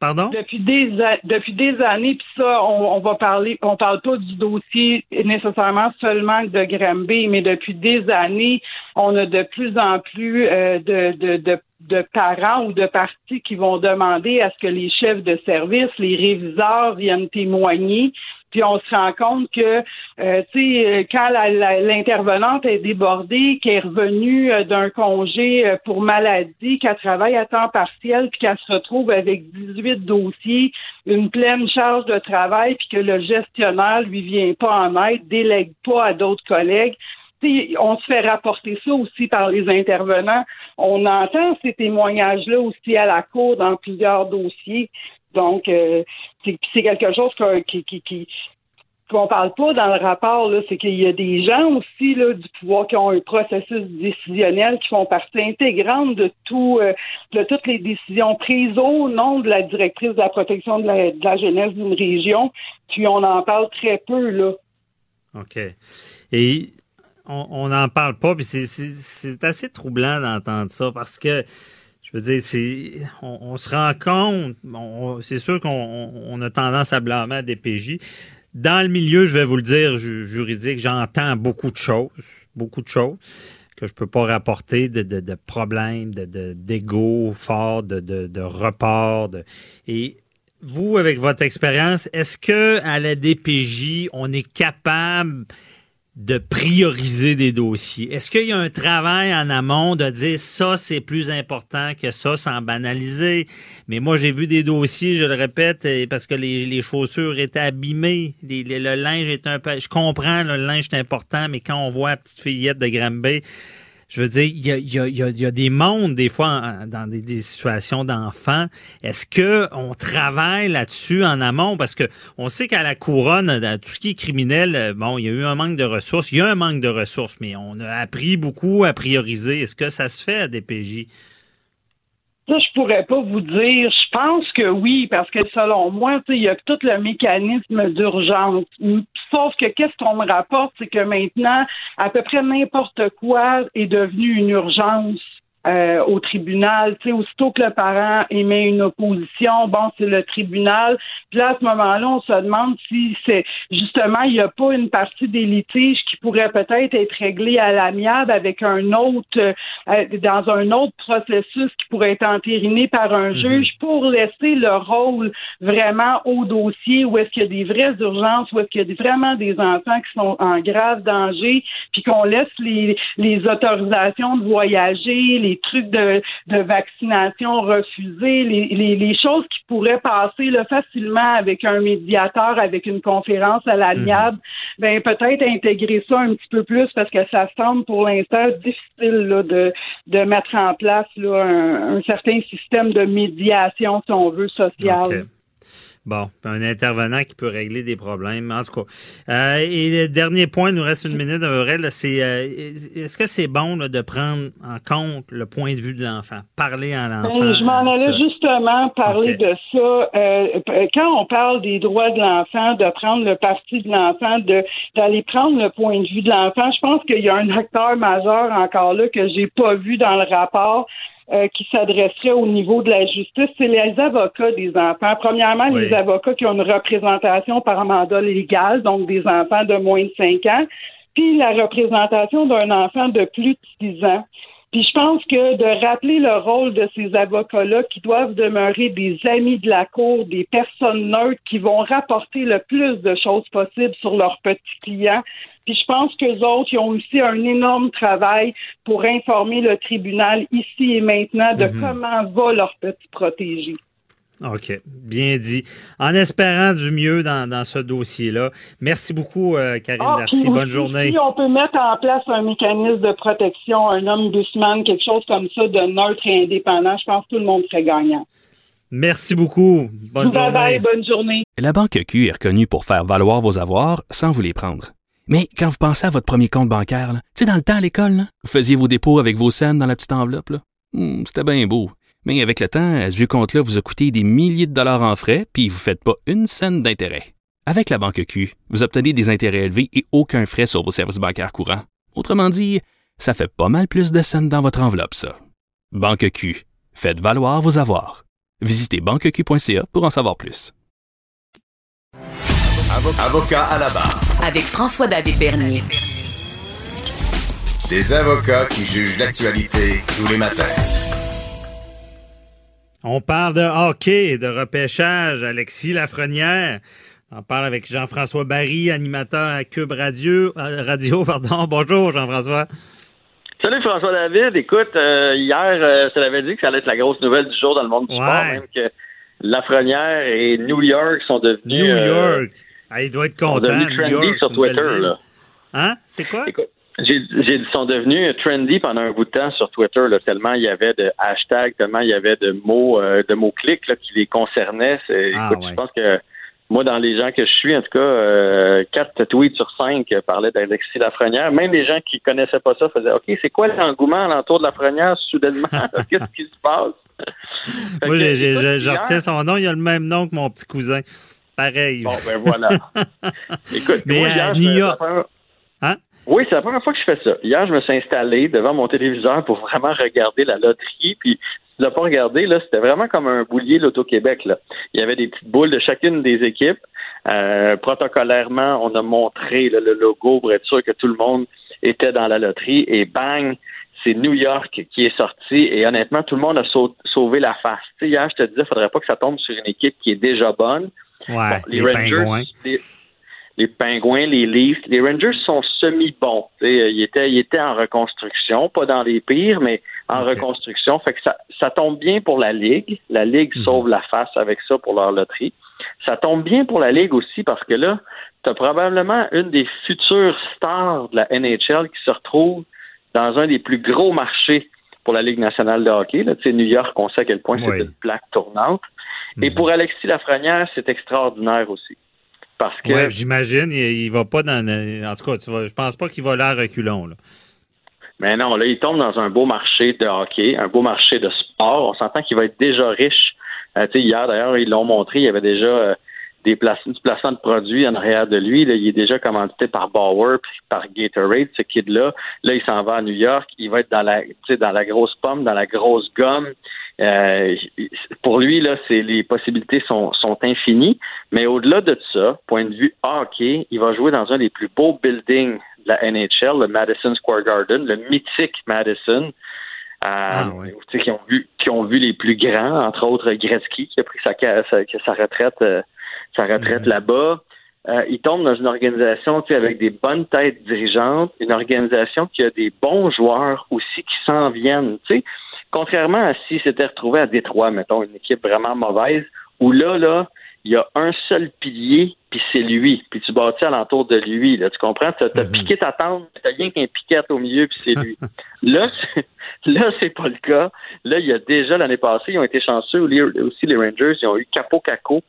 Pardon? Depuis des, depuis des années, puis ça, on, va parler, on parle pas du dossier nécessairement seulement de Granby, mais depuis des années, on a de plus en plus euh, de, de, de, de, parents ou de partis qui vont demander à ce que les chefs de service, les réviseurs viennent témoigner puis on se rend compte que, euh, tu sais, euh, quand l'intervenante est débordée, qu'elle est revenue euh, d'un congé pour maladie, qu'elle travaille à temps partiel, puis qu'elle se retrouve avec 18 dossiers, une pleine charge de travail, puis que le gestionnaire lui vient pas en aide, délègue pas à d'autres collègues. on se fait rapporter ça aussi par les intervenants. On entend ces témoignages-là aussi à la cour dans plusieurs dossiers. Donc, euh, c'est quelque chose qui, qui, qu'on parle pas dans le rapport, c'est qu'il y a des gens aussi du pouvoir qui ont un processus décisionnel qui font partie intégrante euh, de toutes les décisions prises au nom de la directrice de la protection de la, de la jeunesse d'une région. Puis on en parle très peu là. OK. Et on n'en parle pas, puis c'est assez troublant d'entendre ça parce que veux dire, on, se rend compte, c'est sûr qu'on a tendance à blâmer à DPJ. Dans le milieu, je vais vous le dire, juridique, j'entends beaucoup de choses, beaucoup de choses que je peux pas rapporter de, problèmes, de, d'ego fort, de, de, de report. et vous, avec votre expérience, est-ce que à la DPJ, on est capable de prioriser des dossiers? Est-ce qu'il y a un travail en amont de dire ça, c'est plus important que ça, sans banaliser? Mais moi, j'ai vu des dossiers, je le répète, parce que les, chaussures étaient abîmées, le linge est un peu... Je comprends, le linge est important, mais quand on voit la petite fillette de Granby, je veux dire, il y a, des mondes, des fois, dans des, des situations d'enfants. Est-ce que on travaille là-dessus en amont? Parce que on sait qu'à la couronne, dans tout ce qui est criminel, euh, bon, il y a eu un manque de ressources. Il y a un manque de ressources, mais on a appris beaucoup à prioriser. Est-ce que ça se fait à DPJ? Ça, je pourrais pas vous dire. Je pense que oui, parce que selon moi, il y a tout le mécanisme d'urgence. Sauf que qu'est-ce qu'on me rapporte, c'est que maintenant, à peu près n'importe quoi est devenu une urgence. Euh, au tribunal. Tu sais, aussitôt que le parent émet une opposition, bon, c'est le tribunal. Puis là, à ce moment-là, on se demande si c'est justement, il n'y a pas une partie des litiges qui pourrait peut-être être réglée à l'amiable avec un autre, euh, dans un autre processus qui pourrait être entériné par un mhm. juge pour laisser le rôle vraiment au dossier où est-ce qu'il y a des vraies urgences, où est-ce qu'il y a vraiment des enfants qui sont en grave danger, puis qu'on laisse les, les autorisations de voyager, les trucs de, vaccination refusés, les, choses qui pourraient passer facilement avec un médiateur, avec une conférence à l'amiable, mhm. ben peut-être intégrer ça un petit peu plus parce que ça semble pour l'instant difficile de, de mettre en place un, certain système de médiation, si on veut, sociale. Bon, un intervenant qui peut régler des problèmes, en tout cas. Euh, et le dernier point, il nous reste une minute, Aurel, c'est euh, est-ce que c'est bon de prendre en compte le point de vue de l'enfant, parler à l'enfant? Ben, je m'en allais justement parler de ça. Euh, quand on parle des droits de l'enfant, de prendre le parti de l'enfant, de d'aller prendre le point de vue de l'enfant, je pense qu'il y a un acteur majeur encore là que j'ai pas vu dans le rapport. Euh, qui s'adresserait au niveau de la justice, c'est les avocats des enfants. Premièrement, les avocats qui ont une représentation par mandat légal, donc des enfants de moins de 5 ans, puis la représentation d'un enfant de plus de 6 ans. Puis je pense que de rappeler le rôle de ces avocats-là qui doivent demeurer des amis de la cour, des personnes neutres qui vont rapporter le plus de choses possibles sur leurs petits clients, puis je pense qu'eux autres, ils ont aussi un énorme travail pour informer le tribunal ici et maintenant de mhm. comment va leur petit protégé. OK, bien dit. En espérant du mieux dans, ce dossier-là. Merci beaucoup, euh, Karine ah, Darcy. Bonne journée. Si on peut mettre en place un mécanisme de protection, un homme doucement, quelque chose comme ça, de neutre et indépendant, je pense que tout le monde serait gagnant. Merci beaucoup. Bonne bye journée. Bye, bonne journée. La Banque Q est reconnue pour faire valoir vos avoirs sans vous les prendre. Mais quand vous pensez à votre premier compte bancaire, tu sais, dans le temps à l'école, vous faisiez vos dépôts avec vos scènes dans la petite enveloppe. Hmm, c'était bien beau. Mais avec le temps, à ce compte-là vous a coûté des milliers de dollars en frais, puis vous ne faites pas une scène d'intérêt. Avec la banque Q, vous obtenez des intérêts élevés et aucun frais sur vos services bancaires courants. Autrement dit, ça fait pas mal plus de scènes dans votre enveloppe, ça. Banque Q, faites valoir vos avoirs. Visitez banqueq.ca pour en savoir plus. Avocat à la barre. Avec François-David Bernier. Des avocats qui jugent l'actualité tous les matins. On parle de hockey, de repêchage. Alexis Lafrenière. On parle avec Jean-François Barry, animateur à Cube Radio. Euh, radio pardon. Bonjour, Jean-François. Salut François David. Écoute, euh, hier, euh, ça l'avait dit que ça allait être la grosse nouvelle du jour dans le monde du sport, même que Lafrenière et New York sont devenus. New York. Ah, il doit être content. Sont trendy sur Twitter. Là. Hein? C'est quoi? J'ai ils sont devenus trendy pendant un bout de temps sur Twitter, là, tellement il y avait de hashtags, tellement il y avait de mots, euh, de mots clics qui les concernaient. Ah, écoute, je pense que moi, dans les gens que je suis, en tout cas, euh, quatre tweets sur cinq parlaient d'Alexis Lafrenière. Même les gens qui connaissaient pas ça faisaient OK, c'est quoi l'engouement alentour de Lafrenière soudainement? Qu'est-ce qui se passe? Moi, je retiens son nom, il a le même nom que mon petit cousin. Pareil. Bon, ben voilà. Écoute, Mais à New York. Hein? Oui, c'est la première fois que je fais ça. Hier, je me suis installé devant mon téléviseur pour vraiment regarder la loterie. Puis, si tu l'as pas regardé, là, c'était vraiment comme un boulier l'Auto-Québec. Là. Il y avait des petites boules de chacune des équipes. Euh, protocolairement, on a montré le logo pour être sûr que tout le monde était dans la loterie. Et bang, c'est New York qui est sorti. Et honnêtement, tout le monde a sauvé la face. hier, je te disais, il faudrait pas que ça tombe sur une équipe qui est déjà bonne Ouais, les, Rangers, les Pingouins, les Leafs. Les Rangers sont semi-bons. Ils étaient, ils étaient en reconstruction, pas dans les pires, mais en reconstruction. Fait que ça, ça tombe bien pour la Ligue. La Ligue sauve la face avec ça pour leur loterie. Ça tombe bien pour la Ligue aussi parce que là, tu as probablement une des futures stars de la NHL qui se retrouve dans un des plus gros marchés pour la Ligue nationale de hockey. Là. New York, on sait à quel point c'est une plaque tournante. Et pour Alexis Lafrenière, c'est extraordinaire aussi. Parce que. Ouais, j'imagine, il, va pas dans. En tout cas, tu vas, je pense pas qu'il va là à reculons. Là. Mais non, là, il tombe dans un beau marché de hockey, un beau marché de sport. On s'entend qu'il va être déjà riche. Euh, hier, d'ailleurs, ils l'ont montré, il y avait déjà euh, des placements, du placement de produits en arrière de lui. Là, il est déjà commandité par Bauer puis par Gatorade, ce kid-là. Là, il s'en va à New York. Il va être dans la, dans la grosse pomme, dans la grosse gomme. Euh, pour lui, là, c'est les possibilités sont, sont infinies. Mais au-delà de ça, point de vue hockey, il va jouer dans un des plus beaux buildings de la NHL, le Madison Square Garden, le mythique Madison. Euh, ah, qui ont vu qui ont vu les plus grands, entre autres Gretzky qui a pris sa, sa, retraite euh, sa retraite là-bas. Euh, il tombe dans une organisation avec des bonnes têtes dirigeantes, une organisation qui a des bons joueurs aussi qui s'en viennent. sais contrairement à si c'était retrouvé à Détroit, mettons, une équipe vraiment mauvaise, où là, là, il y a un seul pilier, puis c'est lui. Puis tu bâtis alentour de lui. Là, tu comprends? Tu as, mhm. piqué ta tente, tu rien qu'un piquette au milieu, puis c'est lui. là, là, c'est pas le cas. Là, il y a déjà l'année passée, ils ont été chanceux aussi, les Rangers, ils ont eu Capo Caco.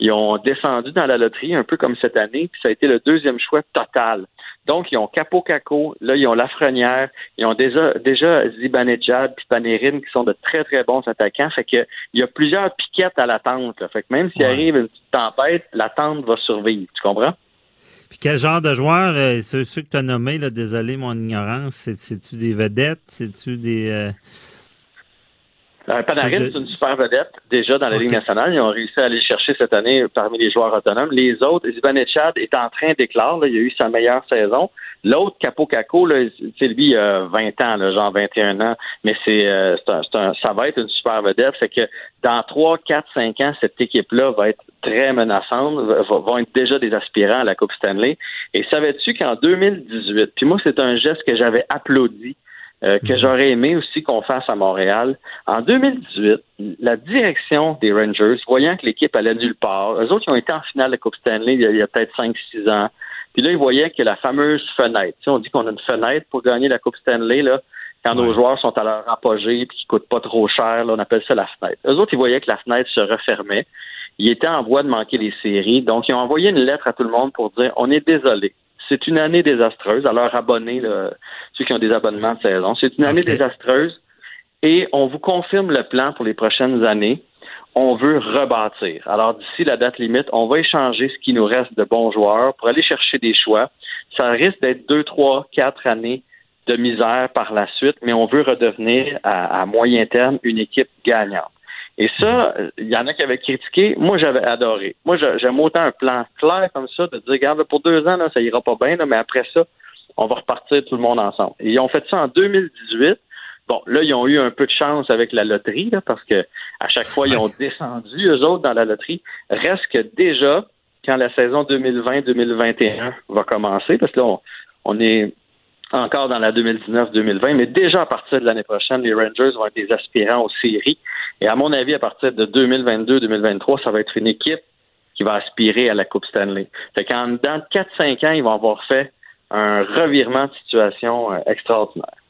Ils ont descendu dans la loterie, un peu comme cette année, puis ça a été le deuxième choix total. Donc, ils ont Capo Caco, là, ils ont Lafrenière, ils ont déjà, déjà Zibanejad puis Panarin qui sont de très, très bons attaquants. Fait que il y a plusieurs piquettes à l'attente. Fait que même s'il arrive une petite tempête, l'attente va survivre. Tu comprends? Puis quel genre de joueurs, ceux, que tu as nommés, là, désolé mon ignorance, c'est-tu des vedettes? C'est-tu des. Euh, euh, Panarin, c'est une super vedette déjà dans la Ligue nationale. Ils ont réussi à aller chercher cette année parmi les joueurs autonomes. Les autres, Zibanejad est en train d'éclore. Il a eu sa meilleure saison. L'autre, Capo Caco, là, lui, il a 20 ans, là, genre 21 ans, mais c'est, euh, un, ça va être une super vedette. Fait que dans 3, 4, 5 ans, cette équipe-là va être très menaçante, va, vont être déjà des aspirants à la Coupe Stanley. Et savais-tu qu'en 2018, puis moi, c'est un geste que j'avais applaudi euh, que j'aurais aimé aussi qu'on fasse à Montréal. En 2018, la direction des Rangers, voyant que l'équipe allait nulle part, eux autres, ils ont été en finale de Coupe Stanley il y a, peut-être 5-6 ans. Puis là, ils voyaient que la fameuse fenêtre, tu sais, on dit qu'on a une fenêtre pour gagner la Coupe Stanley, là, quand nos joueurs sont à leur apogée et qui coûtent pas trop cher, là, on appelle ça la fenêtre. Eux autres, ils voyaient que la fenêtre se refermait. Ils étaient en voie de manquer les séries. Donc, ils ont envoyé une lettre à tout le monde pour dire on est désolé. C'est une année désastreuse. À leurs abonnés, ceux qui ont des abonnements de saison, c'est une année désastreuse et on vous confirme le plan pour les prochaines années. On veut rebâtir. Alors, d'ici la date limite, on va échanger ce qui nous reste de bons joueurs pour aller chercher des choix. Ça risque d'être deux, trois, quatre années de misère par la suite, mais on veut redevenir à moyen terme une équipe gagnante. Et ça, il y en a qui avaient critiqué. Moi, j'avais adoré. Moi, j'aime autant un plan clair comme ça, de dire, regarde, pour deux ans, là, ça ira pas bien, mais après ça, on va repartir tout le monde ensemble. Et ils ont fait ça en 2018. Bon, là, ils ont eu un peu de chance avec la loterie, là, parce que à chaque fois, ils ont descendu, eux autres, dans la loterie. Reste que déjà, quand la saison 2020-2021 va commencer, parce que là, on est encore dans la 2019-2020, mais déjà à partir de l'année prochaine, les Rangers vont être des aspirants aux séries. Et à mon avis, à partir de 2022-2023, ça va être une équipe qui va aspirer à la Coupe Stanley. Fait qu'en dans 4-5 ans, ils vont avoir fait un revirement de situation euh, extraordinaire.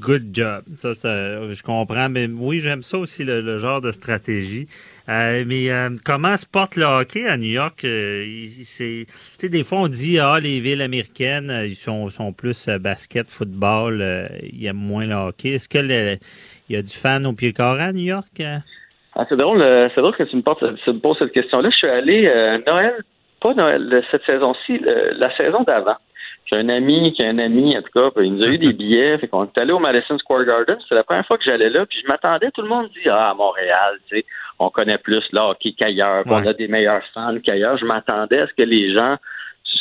Good job. Ça, je comprends. Mais oui, j'aime ça aussi, le, genre de stratégie. Euh, mais euh, comment se porte le hockey à New York? Euh, c'est, des fois, on dit, ah, les villes américaines, ils sont, sont plus basket, football, il y a moins le hockey. Est-ce que il y a du fan au pied carré à New York? Ah, c'est drôle, c'est drôle que tu me, poses, cette question-là. Je suis allé Noël, pas Noël, cette saison-ci, la saison d'avant. J'ai un ami qui a un ami, en tout cas, il nous a eu des billets, fait qu'on est allé au Madison Square Garden. C'est la première fois que j'allais là, puis je m'attendais, tout le monde dit Ah, à Montréal, tu sais, on connaît plus là hockey qu'ailleurs, on a des meilleurs fans qu'ailleurs. Je m'attendais à ce que les gens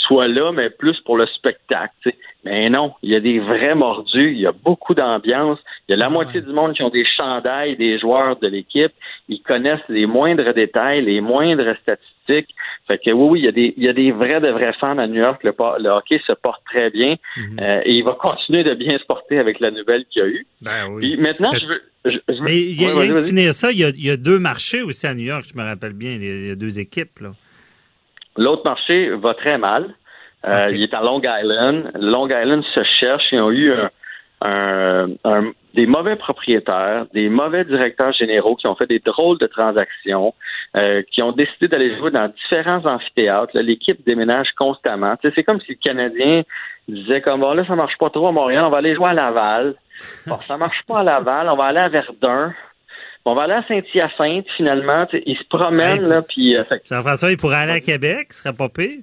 soient là, mais plus pour le spectacle. Mais non, il y a des vrais mordus, il y a beaucoup d'ambiance. Il y a la moitié du monde qui ont des chandails des joueurs de l'équipe. Ils connaissent les moindres détails, les moindres statistiques. Fait que oui, oui, il y a des, il y a des vrais de vrais fans à New York. Le, le hockey se porte très bien Mhm. euh, et il va continuer de bien se porter avec la nouvelle qu'il y a eu. Ben oui. Puis maintenant, je veux. je- je veux- Mais il y a, Ouais, y finir ça, il y, a, il y a deux marchés aussi à New York, je me rappelle bien. Il y a deux équipes. Là. L'autre marché va très mal. Euh, Il est à Long Island. Long Island se cherche. Ils ont eu un- un- un- des mauvais propriétaires, des mauvais directeurs généraux qui ont fait des drôles de transactions, euh, qui ont décidé d'aller jouer dans différents amphithéâtres. Là, L'équipe déménage constamment. C'est comme si le Canadien disait comme bon, là, ça marche pas trop à Montréal, on va aller jouer à Laval. Bon, ça marche pas à Laval, on va aller à Verdun. On va aller à Saint-Hyacinthe, finalement. Ils se promènent, Hey, là, puis... euh, fait Jean-François, il pourrait aller à Québec, ce serait pas pire.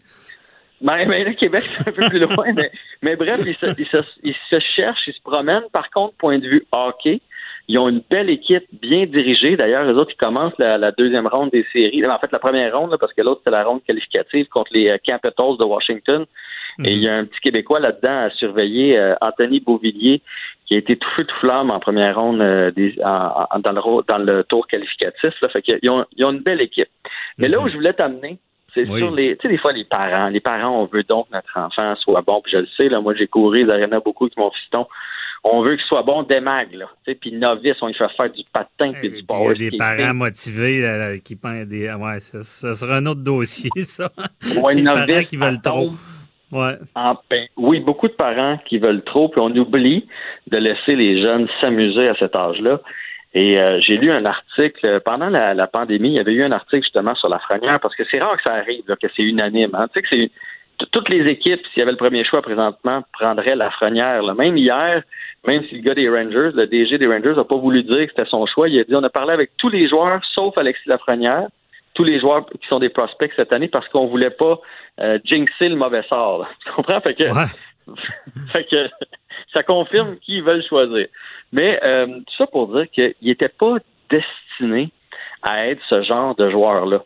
ben, ben, le Québec, c'est un peu plus loin, mais, mais bref, ils se, ils, se, ils se cherchent, ils se promènent. Par contre, point de vue hockey, ils ont une belle équipe bien dirigée. D'ailleurs, eux autres, ils commencent la, la deuxième ronde des séries. En fait, la première ronde, là, parce que l'autre, c'est la ronde qualificative contre les euh, Capitals de Washington. Et il y a un petit Québécois là-dedans à surveiller, euh, Anthony Beauvillier, qui a été tout feu tout flamme en première ronde euh, des, en- en- dans, le, dans le tour qualificatif. Là. Fait qu'ils ont, ils ont une belle équipe. Mais là où je voulais t'amener, c'est Oui. sur les. Tu sais, des fois, les parents. Les parents, on veut donc que notre enfant soit bon. Puis je le sais, là, moi, j'ai couru les arénas beaucoup avec mon fiston. On veut qu'il soit bon dès mag, là. Puis novice, on lui fait faire du patin puis du Il y power a des parents motivés là, là, qui pensent des. Ouais, ça, ça sera un autre dossier, ça. Ouais, les novice, parents qui veulent trop. Ouais. Ah, ben, oui, beaucoup de parents qui veulent trop, puis on oublie de laisser les jeunes s'amuser à cet âge-là. Et euh, j'ai lu un article, pendant la, la pandémie, il y avait eu un article justement sur la frenière, parce que c'est rare que ça arrive, là, que c'est unanime. Hein. Tu sais que c'est toutes les équipes, s'il y avait le premier choix présentement, prendraient la frenière. Même hier, même si le gars des Rangers, le DG des Rangers, n'a pas voulu dire que c'était son choix, il a dit on a parlé avec tous les joueurs, sauf Alexis Lafrenière, tous les joueurs qui sont des prospects cette année, parce qu'on voulait pas euh, jinxer le mauvais sort. là. Tu comprends? Fait que, fait que ça confirme qui ils veulent choisir. Mais euh, tout ça pour dire qu'il n'était pas destiné à être ce genre de joueur-là.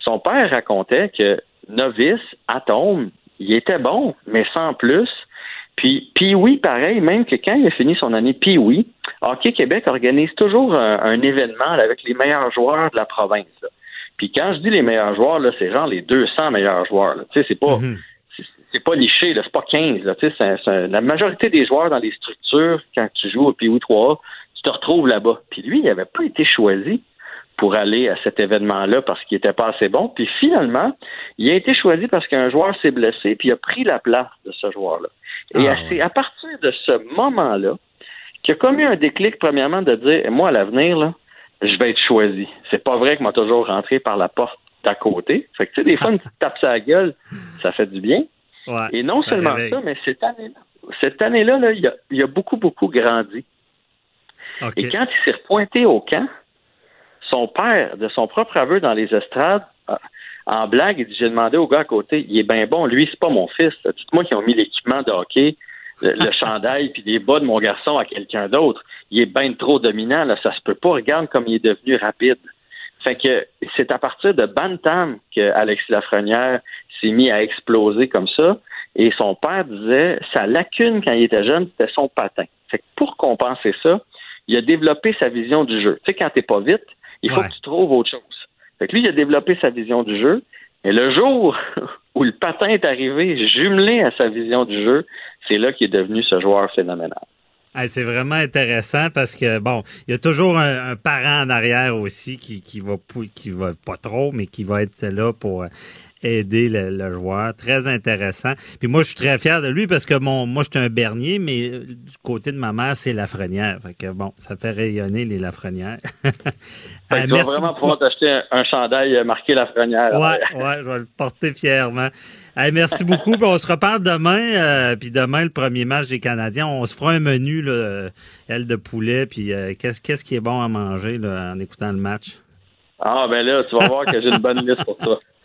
Son père racontait que novice, atome, il était bon, mais sans plus. Puis, puis oui, pareil, même que quand il a fini son année puis oui, Hockey Québec organise toujours un, un événement avec les meilleurs joueurs de la province. là. Puis quand je dis les meilleurs joueurs, là, c'est genre les 200 meilleurs joueurs. Tu sais, c'est pas c'est- c'est pas liché, là, c'est pas 15. Là, la majorité des joueurs dans les structures, quand tu joues au PO 3 tu te retrouves là-bas. Puis lui, il n'avait pas été choisi pour aller à cet événement-là parce qu'il était pas assez bon. Puis finalement, il a été choisi parce qu'un joueur s'est blessé, puis il a pris la place de ce joueur-là. Et Ah, c'est à partir de ce moment-là qu'il a comme eu un déclic, premièrement, de dire moi, à l'avenir, là, je vais être choisi. C'est pas vrai que m'a toujours rentré par la porte d'à côté. Fait que, tu sais, des fois, une petite tape sur la gueule, ça fait du bien. Ouais, Et non ça seulement réveille. ça, mais cette année-là, cette année-là, là, il, a, il a beaucoup, beaucoup grandi. Et quand il s'est repointé au camp, son père, de son propre aveu dans les estrades, en blague, il dit J'ai demandé au gars à côté, il est bien bon, lui, c'est pas mon fils. Dites-moi qu'ils ont mis l'équipement de hockey, le, le chandail puis les bas de mon garçon à quelqu'un d'autre. Il est bien trop dominant, là, ça se peut pas. Regarde comme il est devenu rapide. Fait que c'est à partir de Bantam que Alexis Lafrenière s'est mis à exploser comme ça. Et son père disait sa lacune quand il était jeune, c'était son patin. Fait que pour compenser ça, il a développé sa vision du jeu. Tu sais, quand t'es pas vite, il faut Ouais. que tu trouves autre chose. Fait que lui, il a développé sa vision du jeu. Et le jour où le patin est arrivé, jumelé à sa vision du jeu, c'est là qu'il est devenu ce joueur phénoménal. Hey, c'est vraiment intéressant parce que bon, il y a toujours un, un parent en arrière aussi qui, qui va qui va pas trop, mais qui va être là pour euh, aider le, le joueur. Très intéressant. Puis moi, je suis très fier de lui parce que mon, moi, je suis un bernier, mais euh, du côté de ma mère, c'est Lafrenière. Fait que bon, ça fait rayonner les Lafrenières. Euh, vas merci vraiment beaucoup. pouvoir t'acheter un, un chandail euh, marqué Lafrenière. Ouais, ouais, je vais le porter fièrement. Hey, merci beaucoup. Puis on se reparle demain. euh, puis demain, le premier match des Canadiens, on se fera un menu, là, euh, aile de poulet. Puis euh, qu'est-ce qu'est-ce qui est bon à manger là, en écoutant le match? Ah, ben là, tu vas voir que j'ai une bonne liste pour toi.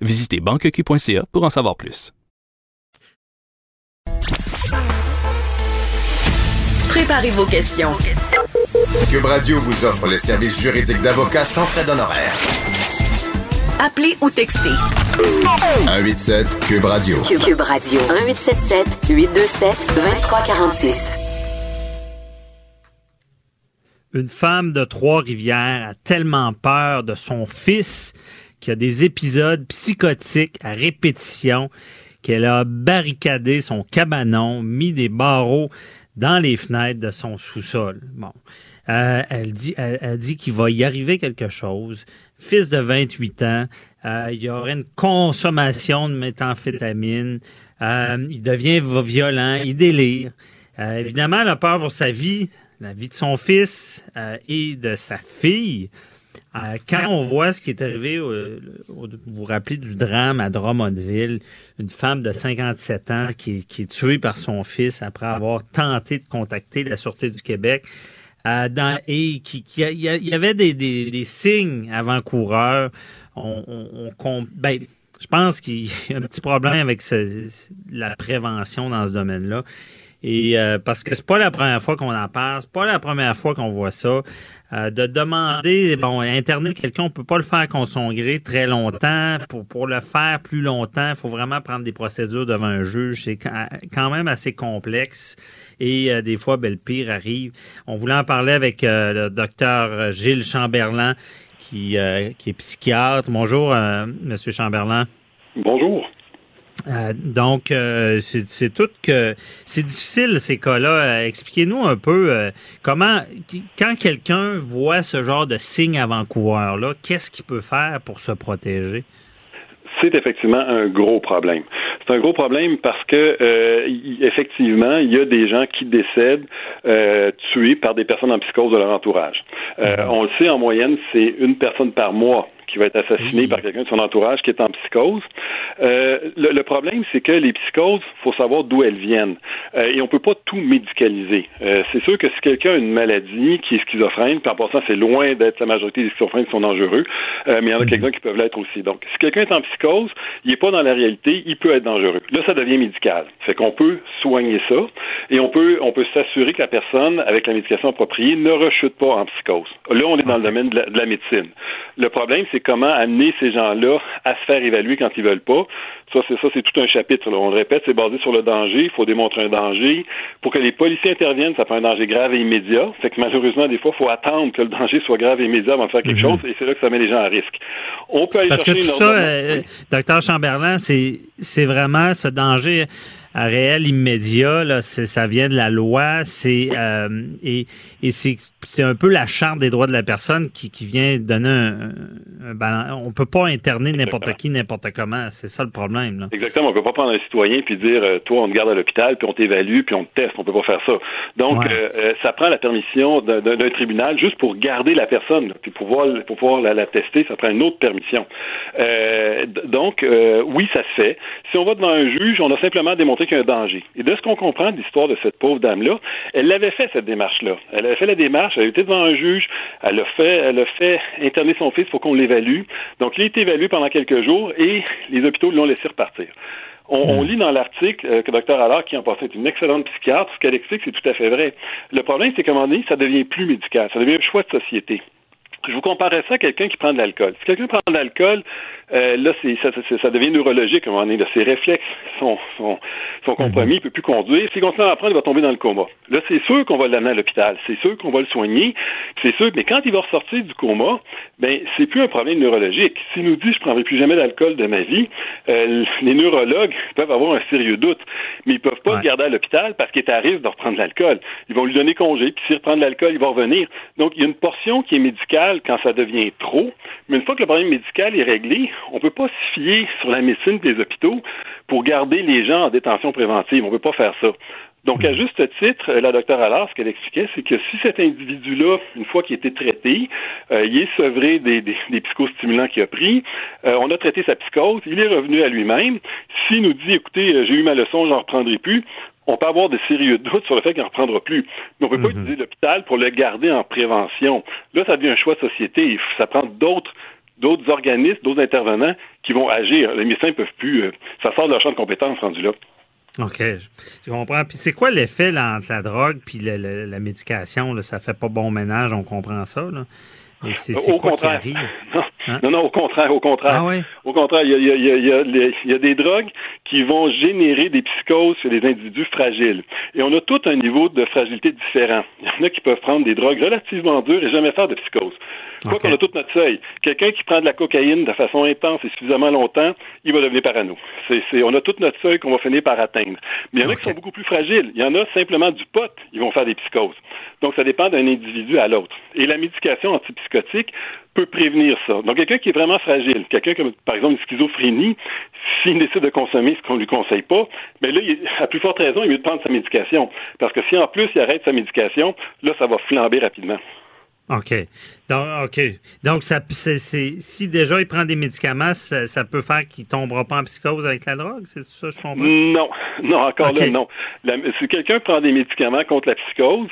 Visitez banqueq.ca pour en savoir plus. Préparez vos questions. Cube Radio vous offre les services juridiques d'avocats sans frais d'honoraires. Appelez ou textez. 187 Cube Radio. Cube Radio. 1877 827 2346. Une femme de Trois-Rivières a tellement peur de son fils qu'il y a des épisodes psychotiques à répétition qu'elle a barricadé son cabanon, mis des barreaux dans les fenêtres de son sous-sol. Bon. Euh, elle dit, qu'il va y arriver quelque chose. Fils de 28 ans, euh, il y aurait une consommation de méthamphétamine. Euh, il devient violent, il délire. Évidemment, elle a peur pour sa vie, la vie de son fils et de sa fille. Euh, quand on voit ce qui est arrivé, euh, vous vous rappelez du drame à Drummondville, une femme de 57 ans qui, est tuée par son fils après avoir tenté de contacter la Sûreté du Québec. euh, et qui, il y, avait des, signes avant-coureurs. Ben, je pense qu'il y a un petit problème avec la prévention dans ce domaine-là. Et euh, parce que c'est pas la première fois qu'on en parle, c'est pas la première fois qu'on voit ça. Euh, de demander, bon, interner quelqu'un, on peut pas le faire contre son gré très longtemps. Pour, pour le faire plus longtemps, il faut vraiment prendre des procédures devant un juge. C'est quand même assez complexe. Et euh, des fois, ben, le pire arrive. On voulait en parler avec euh, le docteur Gilles Chamberlain, qui, euh, qui est psychiatre. Bonjour, euh, Monsieur Chamberlain. Bonjour. Euh, donc, euh, c'est tout que c'est difficile ces cas-là. Euh, Expliquez-nous un peu euh, comment, quand quelqu'un voit ce genre de signe avant-coureur là, qu'est-ce qu'il peut faire pour se protéger? C'est effectivement un gros problème. C'est un gros problème parce que euh, y- effectivement, il y a des gens qui décèdent euh, tués par des personnes en psychose de leur entourage. Euh, On le sait en moyenne, c'est une personne par mois qui va être assassinée par quelqu'un de son entourage qui est en psychose. Euh, le, le problème, c'est que les psychoses, faut savoir d'où elles viennent. Euh, et on peut pas tout médicaliser. Euh, c'est sûr que si quelqu'un a une maladie qui est schizophrène, puis en passant, c'est loin d'être la majorité des schizophrènes qui sont dangereux, mais il y en a quelques-uns qui peuvent l'être aussi. Donc, si quelqu'un est en psychose, il n'est pas dans la réalité, il peut être dangereux. Là, ça devient médical. Fait qu'on peut soigner ça et on peut, on peut s'assurer que la personne, avec la médication appropriée, ne rechute pas en psychose. Là, on est dans le domaine de la, de la médecine. Le problème, c'est comment amener ces gens-là à se faire évaluer quand ils veulent pas. Ça, c'est ça, c'est tout un chapitre. là. On le répète, c'est basé sur le danger. Il faut démontrer un danger. Pour que les policiers interviennent, ça prend un danger grave et immédiat. Fait que malheureusement, des fois, il faut attendre que le danger soit grave et immédiat avant de faire quelque chose, et c'est là que ça met les gens à risque. On peut aller Parce que tout ça, autre- euh, docteur Chamberlain, c'est c'est vraiment ce danger réel immédiat. Là, ça vient de la loi. C'est euh, et, et c'est c'est un peu la charte des droits de la personne qui, qui vient donner un, un balan- On peut pas interner n'importe qui n'importe comment. C'est ça le problème. Là. Exactement. On peut pas prendre un citoyen puis dire, euh, toi, on te garde à l'hôpital, puis on t'évalue, puis on te teste. On peut pas faire ça. Donc, Ouais. euh, euh, ça prend la permission d'un tribunal juste pour garder la personne, là, puis pouvoir, pour pouvoir la, la tester, ça prend une autre permission. Euh, donc, euh, oui, ça se fait. Si on va devant un juge, on a simplement démontré qu'il y a un danger. Et de ce qu'on comprend de l'histoire de cette pauvre dame-là, elle l'avait fait, cette démarche-là. Elle avait fait la démarche, elle été devant un juge, elle a fait, elle a fait interner son fils pour qu'on l'évalue. Donc, il a été évalué pendant quelques jours et les hôpitaux l'ont laissé repartir. On, on lit dans l'article euh, que Dr. Allard, qui en passé est une excellente psychiatre, ce qu'elle explique, c'est tout à fait vrai. Le problème, c'est qu'à un moment donné, ça devient plus médical, ça devient un choix de société. Je vous comparais ça à quelqu'un qui prend de l'alcool. Si quelqu'un prend de l'alcool, euh, là, c'est, ça, ça, ça devient neurologique à un moment donné. Là. Ses réflexes sont, sont, sont compromis, il ne peut plus conduire. S'il continue à en prendre, il va tomber dans le coma. Là, c'est sûr qu'on va l'amener à l'hôpital. C'est sûr qu'on va le soigner. C'est sûr, mais quand il va ressortir du coma, ben, c'est plus un problème neurologique. S'il nous dit, je ne prendrai plus jamais d'alcool de ma vie, euh, les neurologues peuvent avoir un sérieux doute. Mais ils peuvent pas le garder à l'hôpital parce qu'il est à risque de reprendre de l'alcool. Ils vont lui donner congé, puis s'il reprend de l'alcool, il va revenir. Donc, il y a une portion qui est médicale quand ça devient trop. Mais une fois que le problème médical est réglé, on ne peut pas se fier sur la médecine des hôpitaux pour garder les gens en détention préventive. On ne peut pas faire ça. Donc, à juste titre, la docteure Allard, ce qu'elle expliquait, c'est que si cet individu-là, une fois qu'il a été traité, euh, il est sevré des, des, des psychostimulants qu'il a pris, euh, on a traité sa psychose, il est revenu à lui-même. s'il nous dit, écoutez, euh, j'ai eu ma leçon, j'en reprendrai plus, on peut avoir des sérieux doutes sur le fait qu'il n'en reprendra plus. Mais on ne peut pas Mhm. utiliser l'hôpital pour le garder en prévention. Là, ça devient un choix de société. Ça prend d'autres d'autres organismes, d'autres intervenants qui vont agir. Les médecins ne peuvent plus. euh, ça sort de leur champ de compétences rendu là. OK, je, comprends. Puis c'est quoi l'effet là, entre la drogue puis le- la médication? Là? Ça fait pas bon ménage, on comprend ça. Là. Mais c'est c'est Au quoi qui arrive? Non, Hein? non, non, au contraire, au contraire. Ah ouais? Au contraire, il y a, il y a- il y a- il y a les- il y a des drogues qui vont générer des psychoses chez les individus fragiles. Et on a tout un niveau de fragilité différent. Il y en a qui peuvent prendre des drogues relativement dures et jamais faire de psychose. Ok. qu'on a tout notre seuil. Quelqu'un qui prend de la cocaïne de façon intense et suffisamment longtemps, il va devenir parano. C'est, c'est- on a tout notre seuil qu'on va finir par atteindre. Mais il y en a qui sont beaucoup plus fragiles. Il y en a simplement du pot, ils vont faire des psychoses. Donc, ça dépend d'un individu à l'autre. Et la médication antipsychotique peut prévenir ça. Donc, quelqu'un qui est vraiment fragile, quelqu'un comme, par exemple, une schizophrénie, s'il décide de consommer ce qu'on lui conseille pas, mais là, il, à plus forte raison, il est mieux de prendre sa médication. Parce que si en plus il arrête sa médication, là, ça va flamber rapidement. OK. Donc, OK. Donc, ça, c'est, c'est- si déjà il prend des médicaments, ça, ça peut faire qu'il tombera pas en psychose avec la drogue, c'est ça, je comprends? Non, non, encore là, non. La- si quelqu'un prend des médicaments contre la psychose,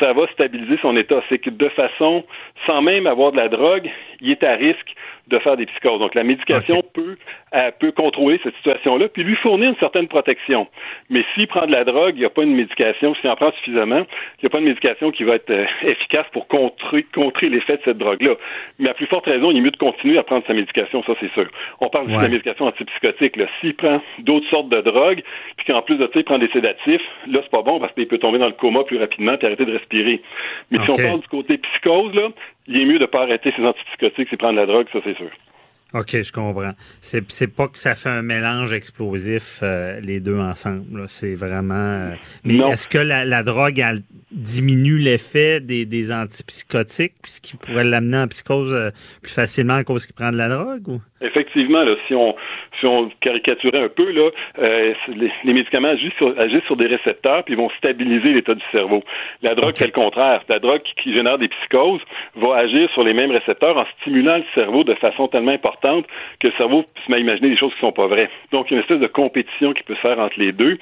ça va stabiliser son état. C'est que de façon, sans même avoir de la drogue, il est à risque de faire des psychoses. Donc, la médication peut, euh, peut contrôler cette situation-là, puis lui fournir une certaine protection. Mais s'il prend de la drogue, il n'y a pas une médication, s'il en prend suffisamment, il n'y a pas une médication qui va être euh, efficace pour contrer, contrer l'effet de cette drogue-là. Mais à plus forte raison, il est mieux de continuer à prendre sa médication, ça c'est sûr. On parle aussi de Ouais. la médication antipsychotique. là. S'il prend d'autres sortes de drogues, puis qu'en plus de ça, il prend des sédatifs, là, c'est pas bon parce qu'il peut tomber dans le coma plus rapidement et arrêter de respirer. Mais si on parle du côté psychose, là, il est mieux de ne pas arrêter ses antipsychotiques et prendre la drogue, ça c'est sûr. OK, je comprends. C'est, c'est pas que ça fait un mélange explosif, euh, les deux ensemble. là. C'est vraiment. euh, Mais Non. est-ce que la, la drogue elle, diminue l'effet des, des antipsychotiques, puisqu'il pourrait l'amener en psychose euh, plus facilement à cause qu'il prend de la drogue? Ou? Effectivement, là, si on si on caricaturait un peu, là, euh, c'est- les, les médicaments agissent sur, agissent sur des récepteurs puis ils vont stabiliser l'état du cerveau. La drogue fait le contraire. La drogue qui, qui génère des psychoses va agir sur les mêmes récepteurs en stimulant le cerveau de façon tellement importante que le cerveau se met à imaginer des choses qui sont pas vraies. Donc, il y a une espèce de compétition qui peut se faire entre les deux,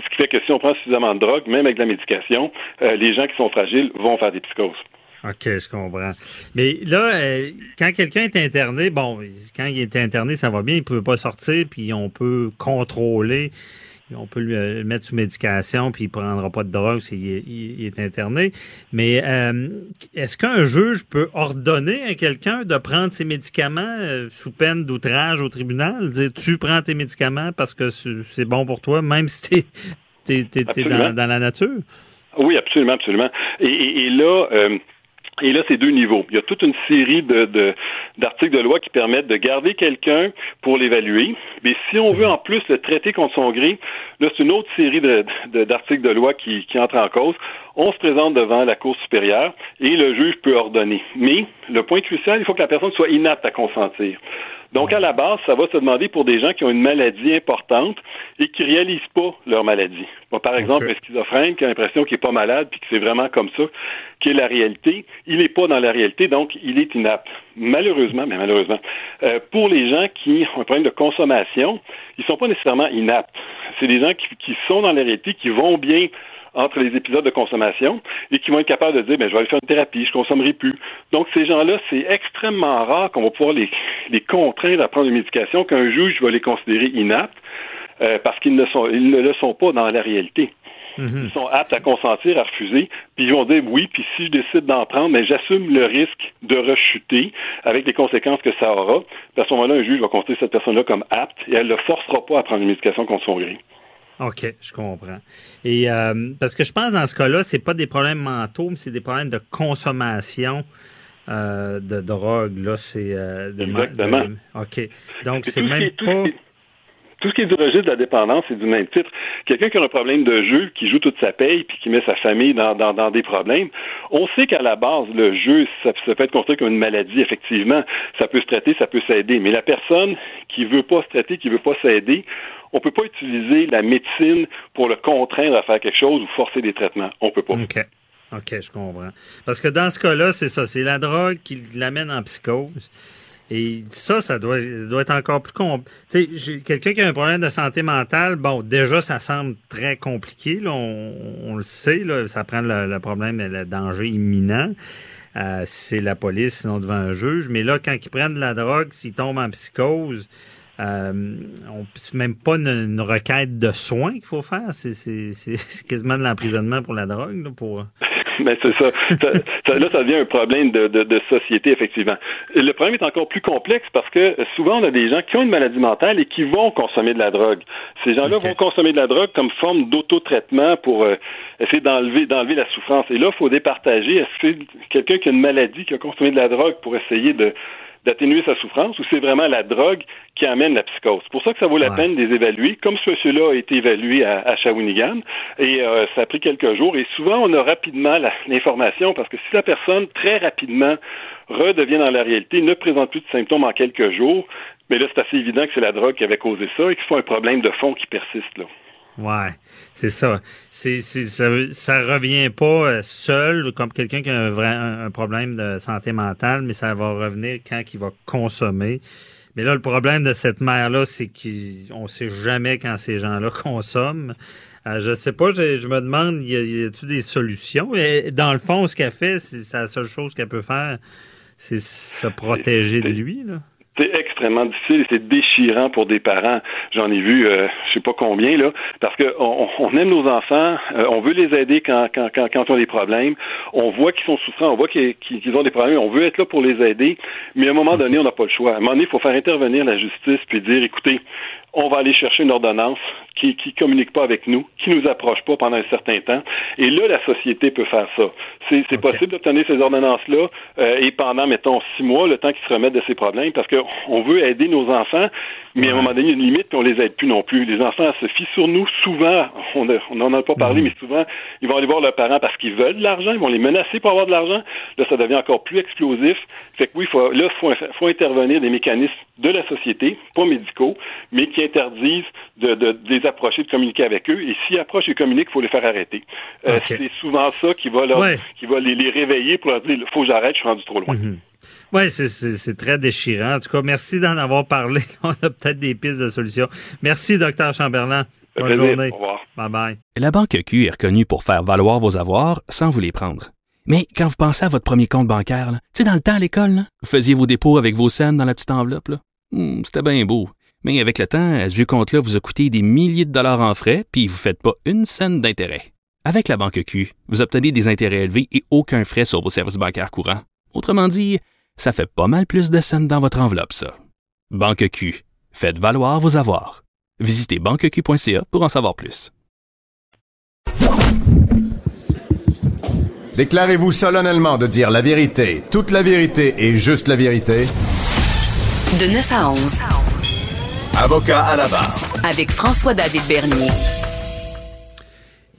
ce qui fait que si on prend suffisamment de drogue, même avec de la médication, euh, les gens qui sont fragiles vont faire des psychoses. OK, je comprends. Mais là, euh, quand quelqu'un est interné, bon, quand il est interné, ça va bien, il ne peut pas sortir, puis on peut contrôler, on peut lui euh, le mettre sous médication, puis il ne prendra pas de drogue s'il est, il- est interné. Mais euh, est-ce qu'un juge peut ordonner à quelqu'un de prendre ses médicaments euh, sous peine d'outrage au tribunal? Dire, tu prends tes médicaments parce que c'est bon pour toi, même si t'es es, t'es- t'es dans, la nature? Oui, absolument, absolument. Et, et- et là, euh, et là, c'est deux niveaux. Il y a toute une série d'articles de loi qui permettent de garder quelqu'un pour l'évaluer. Mais si on veut en plus le traiter contre son gré, là, c'est une autre série d'articles de loi qui, qui entre en cause. On se présente devant la Cour supérieure et le juge peut ordonner. Mais le point crucial, il faut que la personne soit inapte à consentir. Donc, à la base, ça va se demander pour des gens qui ont une maladie importante et qui réalisent pas leur maladie. Bon, par exemple, un schizophrène qui a l'impression qu'il est pas malade puis que c'est vraiment comme ça, qui est la réalité. Il n'est pas dans la réalité, donc il est inapte. Malheureusement, mais malheureusement, euh, pour les gens qui ont un problème de consommation, ils sont pas nécessairement inaptes. C'est des gens qui, qui sont dans la réalité, qui vont bien entre les épisodes de consommation et qui vont être capables de dire ben, je vais aller faire une thérapie, je consommerai plus. Donc ces gens-là, c'est extrêmement rare qu'on va pouvoir les, les contraindre à prendre une médication qu'un juge va les considérer inaptes euh, parce qu'ils ne sont ils ne le sont pas dans la réalité. Ils sont aptes à consentir, à refuser, puis ils vont dire oui, puis si je décide d'en prendre, mais j'assume le risque de rechuter avec les conséquences que ça aura. Puis à ce moment-là, un juge va considérer cette personne-là comme apte et elle ne le forcera pas à prendre une médication contre son gré. OK, je comprends. Et euh, parce que je pense dans ce cas-là, c'est pas des problèmes mentaux, mais c'est des problèmes de consommation euh, de drogue. Là, c'est euh, de- Exactement. de- OK. Donc c'est tout ce qui même est- tout ce qui est- Tout ce qui est du registre de la dépendance, c'est du même titre. Quelqu'un qui a un problème de jeu, qui joue toute sa paye, puis qui met sa famille dans, dans, dans des problèmes, on sait qu'à la base, le jeu, ça, ça peut être considéré comme une maladie, effectivement. Ça peut se traiter, ça peut s'aider. Mais la personne qui veut pas se traiter, qui veut pas s'aider, on peut pas utiliser la médecine pour le contraindre à faire quelque chose ou forcer des traitements. On peut pas. OK. OK, je comprends. Parce que dans ce cas-là, c'est ça, c'est la drogue qui l'amène en psychose. Et ça, ça doit, être encore plus compliqué. Quelqu'un qui a un problème de santé mentale, bon, déjà, ça semble très compliqué. Là, on, le sait, là, ça prend le, problème, le danger imminent. Euh, c'est la police, sinon devant un juge. Mais là, quand ils prennent de la drogue, s'ils tombent en psychose, euh, on même pas une, requête de soins qu'il faut faire. C'est quasiment de l'emprisonnement pour la drogue. Là, pour... Mais c'est ça. Là, ça devient un problème de, de, société, effectivement. Le problème est encore plus complexe parce que souvent, on a des gens qui ont une maladie mentale et qui vont consommer de la drogue. Ces gens-là vont consommer de la drogue comme forme d'autotraitement pour euh, essayer d'enlever d'enlever la souffrance. Et là, il faut départager. Est-ce que quelqu'un qui a une maladie, qui a consommé de la drogue pour essayer de d'atténuer sa souffrance ou c'est vraiment la drogue qui amène la psychose? C'est pour ça que ça vaut la peine de les évaluer, comme ce monsieur-là a été évalué à, à Shawinigan, et euh, ça a pris quelques jours, et souvent on a rapidement l'information, parce que si la personne très rapidement redevient dans la réalité, ne présente plus de symptômes en quelques jours, mais là c'est assez évident que c'est la drogue qui avait causé ça et qu'il faut un problème de fond qui persiste là. Ouais, c'est ça. C'est, ça. Ça revient pas euh, seul comme quelqu'un qui a un, vrai, un problème de santé mentale, mais ça va revenir quand il va consommer. Mais là, le problème de cette mère-là, c'est qu'on ne sait jamais quand ces gens-là consomment. Euh, je sais pas, je, me demande, y a-t-il des solutions? Et dans le fond, ce qu'elle fait, c'est la seule chose qu'elle peut faire, c'est se protéger de lui. Là c'est extrêmement difficile et c'est déchirant pour des parents. J'en ai vu, euh, je sais pas combien là, parce que on, aime nos enfants, euh, on veut les aider quand, quand, quand, quand ils ont des problèmes, on voit qu'ils sont souffrants, on voit qu'ils ont des problèmes, on veut être là pour les aider, mais à un moment donné, on n'a pas le choix. À un moment donné, il faut faire intervenir la justice puis dire, écoutez, on va aller chercher une ordonnance qui qui communique pas avec nous, qui nous approche pas pendant un certain temps. Et là, la société peut faire ça. C'est possible d'obtenir ces ordonnances-là euh, et pendant, mettons, six mois, le temps qu'ils se remettent de ces problèmes, parce qu'on veut aider nos enfants, mais à un moment donné, il y a une limite, puis on les aide plus non plus. Les enfants se fient sur nous souvent. On n'en a pas parlé, mhm. mais souvent, ils vont aller voir leurs parents parce qu'ils veulent de l'argent, ils vont les menacer pour avoir de l'argent. Là, ça devient encore plus explosif. Fait que oui, faut, là, il faut, intervenir des mécanismes de la société, pas médicaux, mais qui interdisent de, de, les approcher, de communiquer avec eux. Et s'ils approchent et communiquent, il faut les faire arrêter. Euh, c'est souvent ça qui va, leur, qui va les, les, réveiller pour leur dire, faut que j'arrête, je suis rendu trop loin. Mhm. Oui, c'est très déchirant. En tout cas, merci d'en avoir parlé. On a peut-être des pistes de solutions. Merci, docteur Chamberlain. Bonne journée. Au revoir. Bye bye. La Banque Q est reconnue pour faire valoir vos avoirs sans vous les prendre. Mais quand vous pensez à votre premier compte bancaire, tu sais, dans le temps à l'école, vous faisiez vos dépôts avec vos scènes dans la petite enveloppe. Hmm, c'était bien beau. Mais avec le temps, ce vieux compte-là vous a coûté des milliers de dollars en frais, puis vous ne faites pas une scène d'intérêt. Avec la Banque Q, vous obtenez des intérêts élevés et aucun frais sur vos services bancaires courants. Autrement dit, ça fait pas mal plus de scènes dans votre enveloppe, ça. Banque Q. Faites valoir vos avoirs. Visitez banqueq.ca pour en savoir plus. Déclarez-vous solennellement de dire la vérité, toute la vérité et juste la vérité. De 9 à 11. Avocat à la barre. Avec François-David Bernier.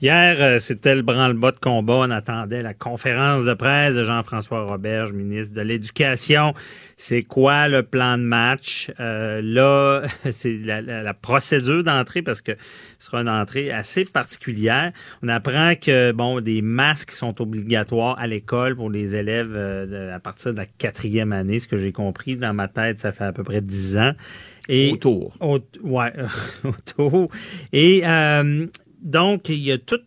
Hier, euh, c'était le branle-bas de combat. On attendait la conférence de presse de Jean-François Roberge, ministre de l'Éducation. C'est quoi le plan de match? Euh, là, c'est la, procédure d'entrée parce que ce sera une entrée assez particulière. On apprend que, bon, des masques sont obligatoires à l'école pour les élèves euh, à partir de la quatrième année. Ce que j'ai compris dans ma tête, ça fait à peu près dix ans. Et, autour. ouais, autour. Et donc, il y a tout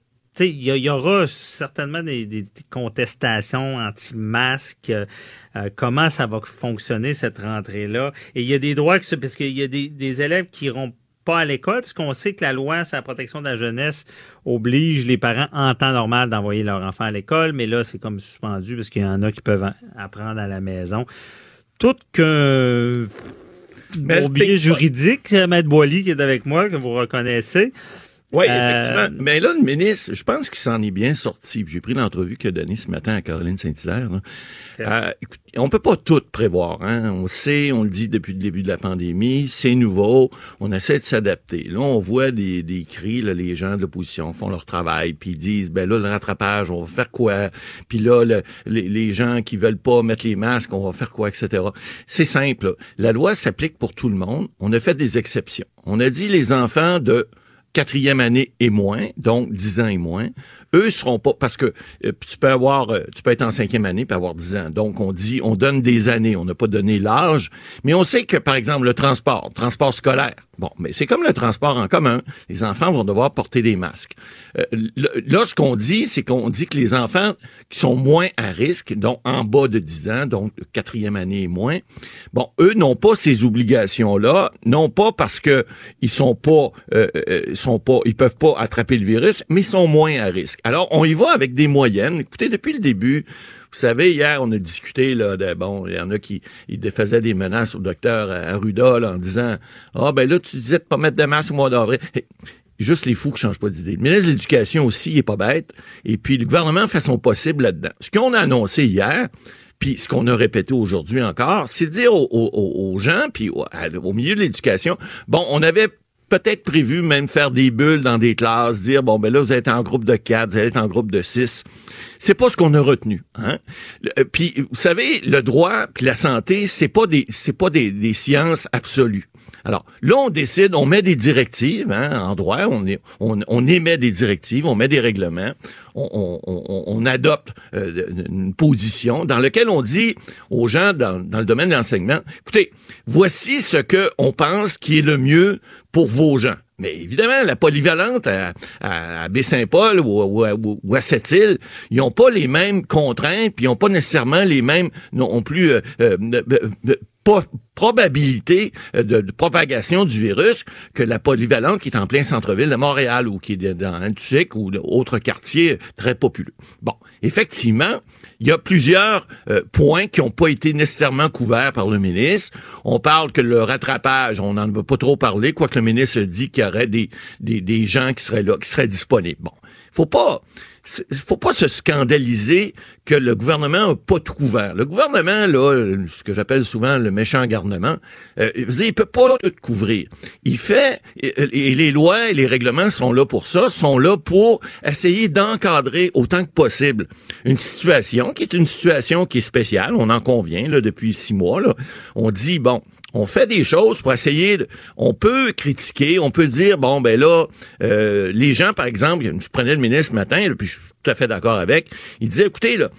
il y, aura certainement des, contestations anti-masques. Euh, comment ça va fonctionner cette rentrée-là? Et il y a des droits que parce qu'il y a des, élèves qui iront pas à l'école, puisqu'on sait que la loi sur la protection de la jeunesse oblige les parents en temps normal d'envoyer leur enfant à l'école, mais là, c'est comme suspendu parce qu'il y en a qui peuvent apprendre à la maison. Tout qu'un bon biais juridique, Maître Boily qui est avec moi, que vous reconnaissez, oui, euh, effectivement. Mais là, le ministre, je pense qu'il s'en est bien sorti. J'ai pris l'entrevue qu'il a donnée ce matin à Caroline Saint-Hilaire. Euh, on peut pas tout prévoir. Hein? On sait, on le dit depuis le début de la pandémie, c'est nouveau. On essaie de s'adapter. Là, on voit des, des cris, là, les gens de l'opposition font leur travail, puis ils disent, ben là, le rattrapage, on va faire quoi? Puis là, les, les, gens qui veulent pas mettre les masques, on va faire quoi, etc. C'est simple. La loi s'applique pour tout le monde. On a fait des exceptions. On a dit les enfants de quatrième année et moins, donc 10 ans et moins, eux seront pas parce que euh, tu peux avoir euh, tu peux être en cinquième année puis avoir 10 ans. Donc on dit on donne des années, on n'a pas donné l'âge, mais on sait que par exemple le transport, transport scolaire. Bon, mais c'est comme le transport en commun. Les enfants vont devoir porter des masques. Euh, là, ce qu'on dit, c'est qu'on dit que les enfants qui sont moins à risque, donc en bas de 10 ans, donc quatrième année et moins, bon, eux n'ont pas ces obligations-là, non pas parce que ils sont pas, euh, sont pas, ils peuvent pas attraper le virus, mais ils sont moins à risque. Alors, on y va avec des moyennes. Écoutez, depuis le début, vous savez, hier, on a discuté, là, de, bon, il y en a qui ils faisaient des menaces au docteur Arruda, en disant, ah, ben là, tu disais de pas mettre de masque au mois d'avril. Juste les fous qui changent pas d'idée. Le ministre de l'Éducation aussi, il pas bête. Et puis, le gouvernement fait son possible là-dedans. Ce qu'on a annoncé hier, puis ce qu'on a répété aujourd'hui encore, c'est dire aux, gens, puis au milieu de l'éducation, bon, on avait peut-être prévu même faire des bulles dans des classes, dire bon ben là vous êtes en groupe de quatre, vous êtes en groupe de six. C'est pas ce qu'on a retenu. Hein? Euh, puis vous savez, le droit puis la santé, c'est pas des c'est pas des, des sciences absolues. Alors, là, on décide, on met des directives hein, en droit, on, on, on, émet des directives, on met des règlements, on, adopte euh, une position dans laquelle on dit aux gens dans, dans le domaine de l'enseignement, écoutez, voici ce que on pense qui est le mieux pour vos gens. Mais évidemment, la polyvalente à, à, Baie-Saint-Paul ou, ou, à Sept-Îles, ils n'ont pas les mêmes contraintes, puis ils n'ont pas nécessairement les mêmes non plus euh, euh, probabilité euh, de, propagation du virus que la polyvalente qui est en plein centre-ville de Montréal ou qui est dans Antusic ou d'autres quartiers très populeux. Bon, effectivement, il y a plusieurs euh, points qui n'ont pas été nécessairement couverts par le ministre. On parle que le rattrapage, on n'en a pas trop parlé, quoique le ministre dit qu'il y aurait des, des, des gens qui seraient là, qui seraient disponibles. Bon, faut pas faut pas se scandaliser que le gouvernement n'a pas tout couvert. Le gouvernement, là, ce que j'appelle souvent le méchant garnement, euh, il peut pas tout couvrir. Il fait, et, les lois et les règlements sont là pour ça, sont là pour essayer d'encadrer autant que possible une situation qui est une situation qui est spéciale, on en convient, là, depuis six mois, là. On dit, bon, on fait des choses pour essayer de, on peut critiquer, on peut dire bon ben là euh, les gens par exemple, je prenais le ministre ce matin puis je tout à fait d'accord avec. Il disait, écoutez, là,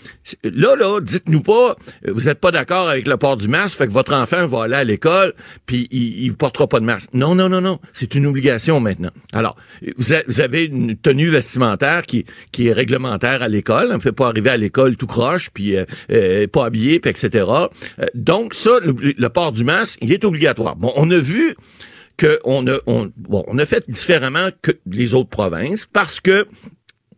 là, là dites-nous pas, euh, vous n'êtes pas d'accord avec le port du masque, fait que votre enfant va aller à l'école, puis il, ne portera pas de masque. Non, non, non, non, c'est une obligation maintenant. Alors, vous, avez une tenue vestimentaire qui, qui est réglementaire à l'école. On ne fait pas arriver à l'école tout croche, puis euh, euh, pas habillé, puis etc. donc, ça, le, port du masque, il est obligatoire. Bon, on a vu qu'on a, on, bon, on a fait différemment que les autres provinces parce que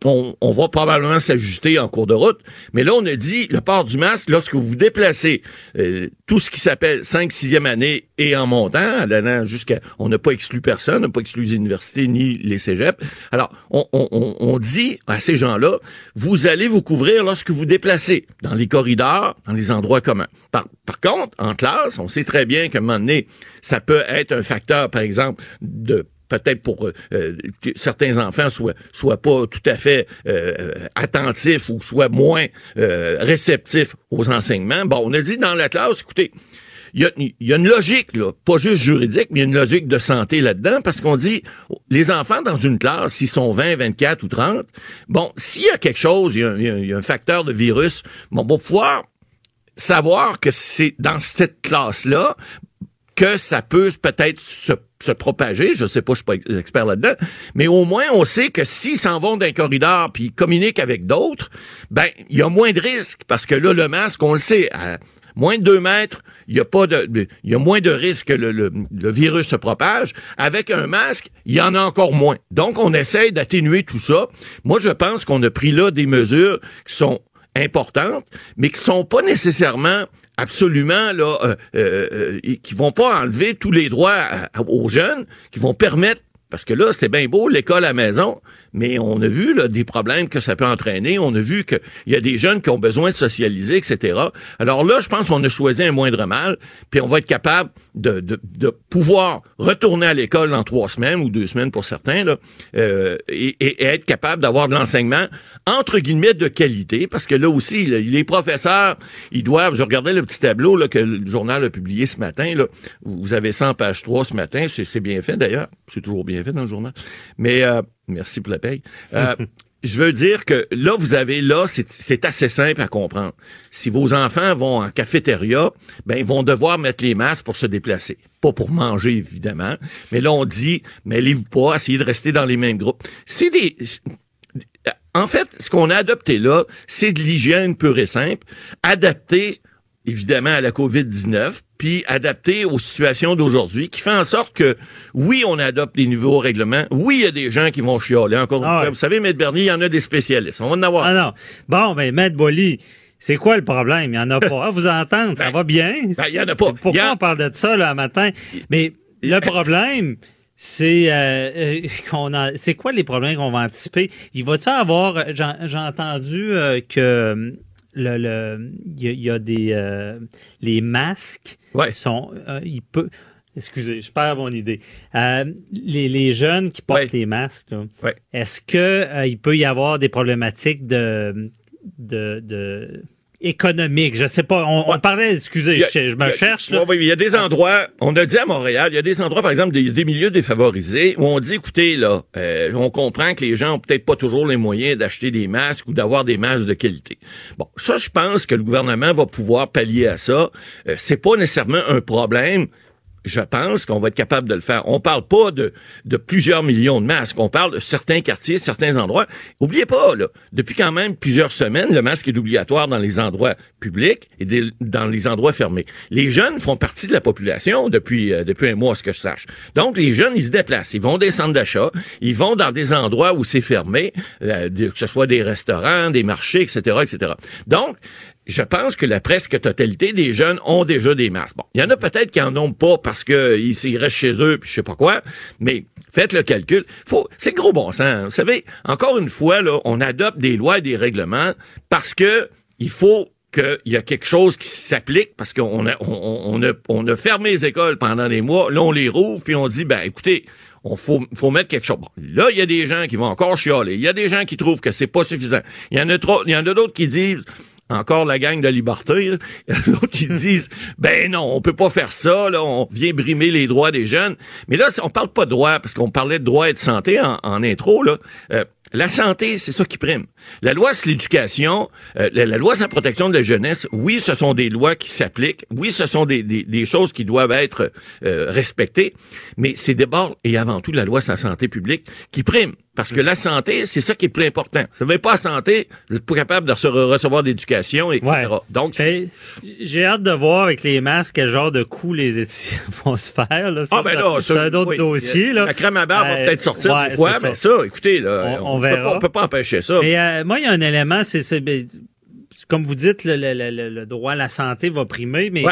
on, va probablement s'ajuster en cours de route. Mais là, on a dit le port du masque lorsque vous vous déplacez, euh, tout ce qui s'appelle 5 6e année et en montant, allant jusqu'à... On n'a pas exclu personne, on n'a pas exclu les universités ni les cégeps. Alors, on, on dit à ces gens-là, vous allez vous couvrir lorsque vous déplacez dans les corridors, dans les endroits communs. Par, par contre, en classe, on sait très bien qu'à un moment donné, ça peut être un facteur, par exemple, de peut-être pour euh, euh, que certains enfants soient soient pas tout à fait euh, attentifs ou soient moins réceptifs aux enseignements. Bon, on a dit dans la classe, écoutez, il y a, y a, une logique, là, pas juste juridique, mais y une logique de santé là-dedans, parce qu'on dit, les enfants dans une classe, s'ils sont 20, 24 ou 30, bon, s'il y a quelque chose, il y y a, un facteur de virus, bon, on va pouvoir savoir que c'est dans cette classe-là que ça peut peut-être se se propager. Je sais pas, je suis pas expert là-dedans, mais au moins on sait que s'ils s'en vont d'un corridor puis ils communiquent avec d'autres, ben il y a moins de risques parce que là le masque, on le sait, à moins de deux mètres, il y a pas de, il y a moins de risques que le, le, virus se propage. Avec un masque, il y en a encore moins. Donc on essaye d'atténuer tout ça. Moi je pense qu'on a pris là des mesures qui sont importantes, mais qui sont pas nécessairement absolument là, euh, euh, euh, qui vont pas enlever tous les droits aux jeunes, qui vont permettre parce que là, c'est bien beau, l'école à maison, mais on a vu là, des problèmes que ça peut entraîner. On a vu qu'il y a des jeunes qui ont besoin de socialiser, etc. Alors là, je pense qu'on a choisi un moindre mal, puis on va être capable de, de, de pouvoir retourner à l'école dans trois semaines ou deux semaines pour certains, là, euh, et, et, être capable d'avoir de l'enseignement entre guillemets de qualité, parce que là aussi, les professeurs, ils doivent. Je regardais le petit tableau là, que le journal a publié ce matin. Là, vous avez ça en page 3 ce matin. C'est bien fait d'ailleurs. C'est toujours bien fait dans le journal. Mais euh, merci pour la paye. Euh, je veux dire que là, vous avez là, c'est- assez simple à comprendre. Si vos enfants vont en cafétéria, ben ils vont devoir mettre les masques pour se déplacer. Pas pour manger, évidemment. Mais là, on dit, mêlez-vous pas, essayez de rester dans les mêmes groupes. C'est des. En fait, ce qu'on a adopté là, c'est de l'hygiène pure et simple, adapté évidemment à la COVID-19, puis adapté aux situations d'aujourd'hui, qui fait en sorte que, oui, on adopte des nouveaux règlements, oui, il y a des gens qui vont chialer, encore une Ah fois. ouais. Vous savez, Maître Bernier, il y en a des spécialistes. On va en avoir. Ah non. Bon, ben, Maître Bolly, c'est quoi le problème? Il n'y en a pas. À vous entendre, ça va bien? Ben, il y en a pas. Pourquoi a- on parle de ça, là, matin? Mais le problème, c'est euh, euh, qu'on a. C'est quoi les problèmes qu'on va anticiper? Il va-tu avoir. J'ai j'ai entendu euh, que euh, le le il y, a- y a des euh, les masques sont euh, il peut Excusez, je perds mon idée. Euh, les, les jeunes qui portent les masques, est-ce que euh, il peut y avoir des problématiques de de, de économiques? Je sais pas. On, on parlait, excusez, a- je, je me a- cherche là. Il y a des endroits, on a dit à Montréal, il y a des endroits, par exemple, des, des milieux défavorisés, où on dit, écoutez, là, euh, on comprend que les gens ont peut-être pas toujours les moyens d'acheter des masques ou d'avoir des masques de qualité. Bon, ça, je pense que le gouvernement va pouvoir pallier à ça. Euh, c'est pas nécessairement un problème. Je pense qu'on va être capable de le faire. On parle pas de, de plusieurs millions de masques. On parle de certains quartiers, certains endroits. Oubliez pas, là, depuis quand même plusieurs semaines, le masque est obligatoire dans les endroits publics et dans les endroits fermés. Les jeunes font partie de la population depuis, euh, depuis un mois, ce que je sache. Donc, les jeunes, ils se déplacent. Ils vont des centres d'achat. Ils vont dans des endroits où c'est fermé, euh, que ce soit des restaurants, des marchés, etc., etc. Donc, je pense que la presque totalité des jeunes ont déjà des masques. Bon, il y en a peut-être qui en ont pas parce que ils, ils restent chez eux, puis je sais pas quoi, mais faites le calcul. Faut, c'est gros bon sens. Vous savez, encore une fois, là, on adopte des lois et des règlements parce que il faut qu'il y a quelque chose qui s'applique parce qu'on a, on, on a, on a fermé les écoles pendant des mois. Là, on les rouvre puis on dit, ben, écoutez, on faut, faut mettre quelque chose. Bon, là, il y a des gens qui vont encore chialer. Il y a des gens qui trouvent que c'est pas suffisant. Il y en a trop, il y en a d'autres qui disent, encore la gang de liberté, là. Il y en a d'autres qui disent, ben non, on peut pas faire ça, là, on vient brimer les droits des jeunes. Mais là, on parle pas de droits, parce qu'on parlait de droits et de santé en, intro, là. Euh, la santé, c'est ça qui prime. La loi sur l'éducation, euh, la, loi sur la protection de la jeunesse, oui, ce sont des lois qui s'appliquent. Oui, ce sont des choses qui doivent être euh, respectées. Mais c'est d'abord et avant tout la loi sur la santé publique qui prime. Parce que la santé, c'est ça qui est plus important. Si vous n'avez pas la santé, vous n'êtes pas capable de rece- recevoir d'éducation, etc. Donc, Ben, J'ai hâte de voir avec les masques quel genre de coups les étudiants vont se faire. Là. Ça, Ah ben c'est- là, c'est ça, un autre oui. dossier. Là. La crème à barbe va Euh, peut-être sortir ouais, fois, c'est mais ça, écoutez, là, On- on peut pas- verra. on peut pas empêcher ça. Mais euh, moi, il y a un élément, c'est c'est- ben, comme vous dites, le, le- le- le droit à la santé va primer, mais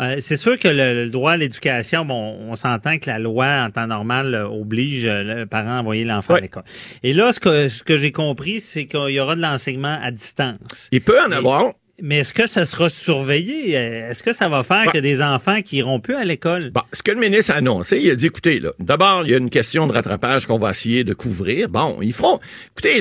euh, c'est sûr que le, le droit à l'éducation, bon, on s'entend que la loi en temps normal euh, oblige euh, le parent à envoyer l'enfant à l'école. Et là, ce que, ce que j'ai compris, c'est qu'il y aura de l'enseignement à distance. Il peut en avoir. Mais est-ce que ça sera surveillé? Euh, Est-ce que ça va faire y a des enfants qui iront plus à l'école? Bon, ce que le ministre a annoncé, il a dit, écoutez, là, d'abord, il y a une question de rattrapage qu'on va essayer de couvrir. Bon, ils feront, écoutez,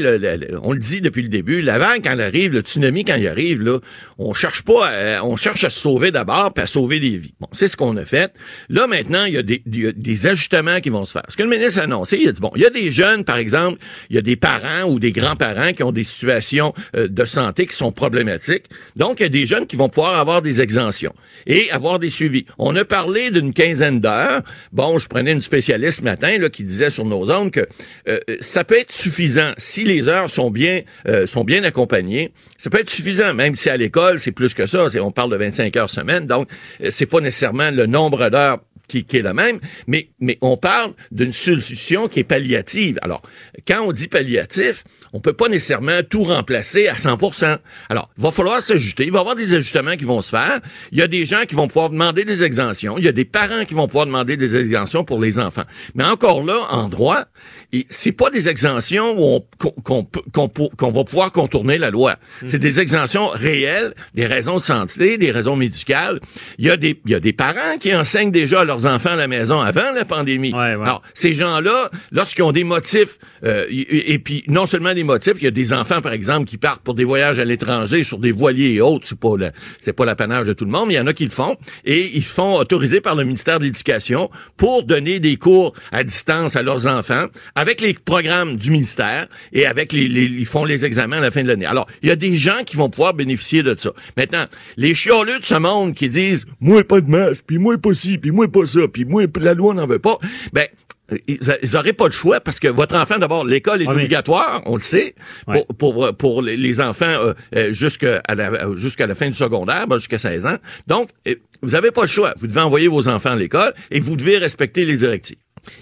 on le dit depuis le début, la vague, quand elle arrive, le tsunami, quand il arrive, là, on cherche pas, à- on cherche à se sauver d'abord, puis à sauver des vies. Bon, c'est ce qu'on a fait. Là, maintenant, il y, a des, il y a des ajustements qui vont se faire. Ce que le ministre a annoncé, il a dit, bon, il y a des jeunes, par exemple, il y a des parents ou des grands-parents qui ont des situations euh, de santé qui sont problématiques. Donc, il y a des jeunes qui vont pouvoir avoir des exemptions et avoir des suivis. On a parlé d'une quinzaine d'heures. Bon, je prenais une spécialiste ce matin là, qui disait sur nos ondes que euh, ça peut être suffisant si les heures sont bien euh, sont bien accompagnées. Ça peut être suffisant, même si à l'école c'est plus que ça. On parle de 25 heures semaine, donc euh, c'est pas nécessairement le nombre d'heures qui, est le même, mais, mais on parle d'une solution qui est palliative. Alors, quand on dit palliatif, on peut pas nécessairement tout remplacer à 100% Alors, il va falloir s'ajuster. Il va y avoir des ajustements qui vont se faire. Il y a des gens qui vont pouvoir demander des exemptions. Il y a des parents qui vont pouvoir demander des exemptions pour les enfants. Mais encore là, en droit, c'est pas des exemptions qu'on, qu'on pour- qu'on va pouvoir contourner la loi. C'est des exemptions réelles, des raisons de santé, des raisons médicales. Il y a des, il y a des parents qui enseignent déjà à leurs enfants à la maison avant la pandémie. Alors, ces gens-là, lorsqu'ils ont des motifs, euh, et, et puis non seulement des motifs, il y a des enfants, par exemple, qui partent pour des voyages à l'étranger sur des voiliers et autres. C'est pas c'est pas l'apanage de tout le monde, mais il y en a qui le font. Et ils font autoriser par le ministère de l'Éducation pour donner des cours à distance à leurs enfants avec les programmes du ministère et avec les, les ils font les examens à la fin de l'année. Alors, il y a des gens qui vont pouvoir bénéficier de ça. Maintenant, les chioleux de ce monde qui disent, moi, pas de masque, puis moi, pas ci, puis moi, pas ça, puis moi, la loi n'en veut pas, ben, ils n'auraient pas de choix parce que votre enfant, d'abord, l'école est mais- obligatoire, on le sait, pour, pour, pour les- enfants euh, euh, jusqu'à la, euh, jusqu'à la fin du secondaire, ben, jusqu'à 16 ans. Donc, euh, vous n'avez pas le choix. Vous devez envoyer vos enfants à l'école et vous devez respecter les directives.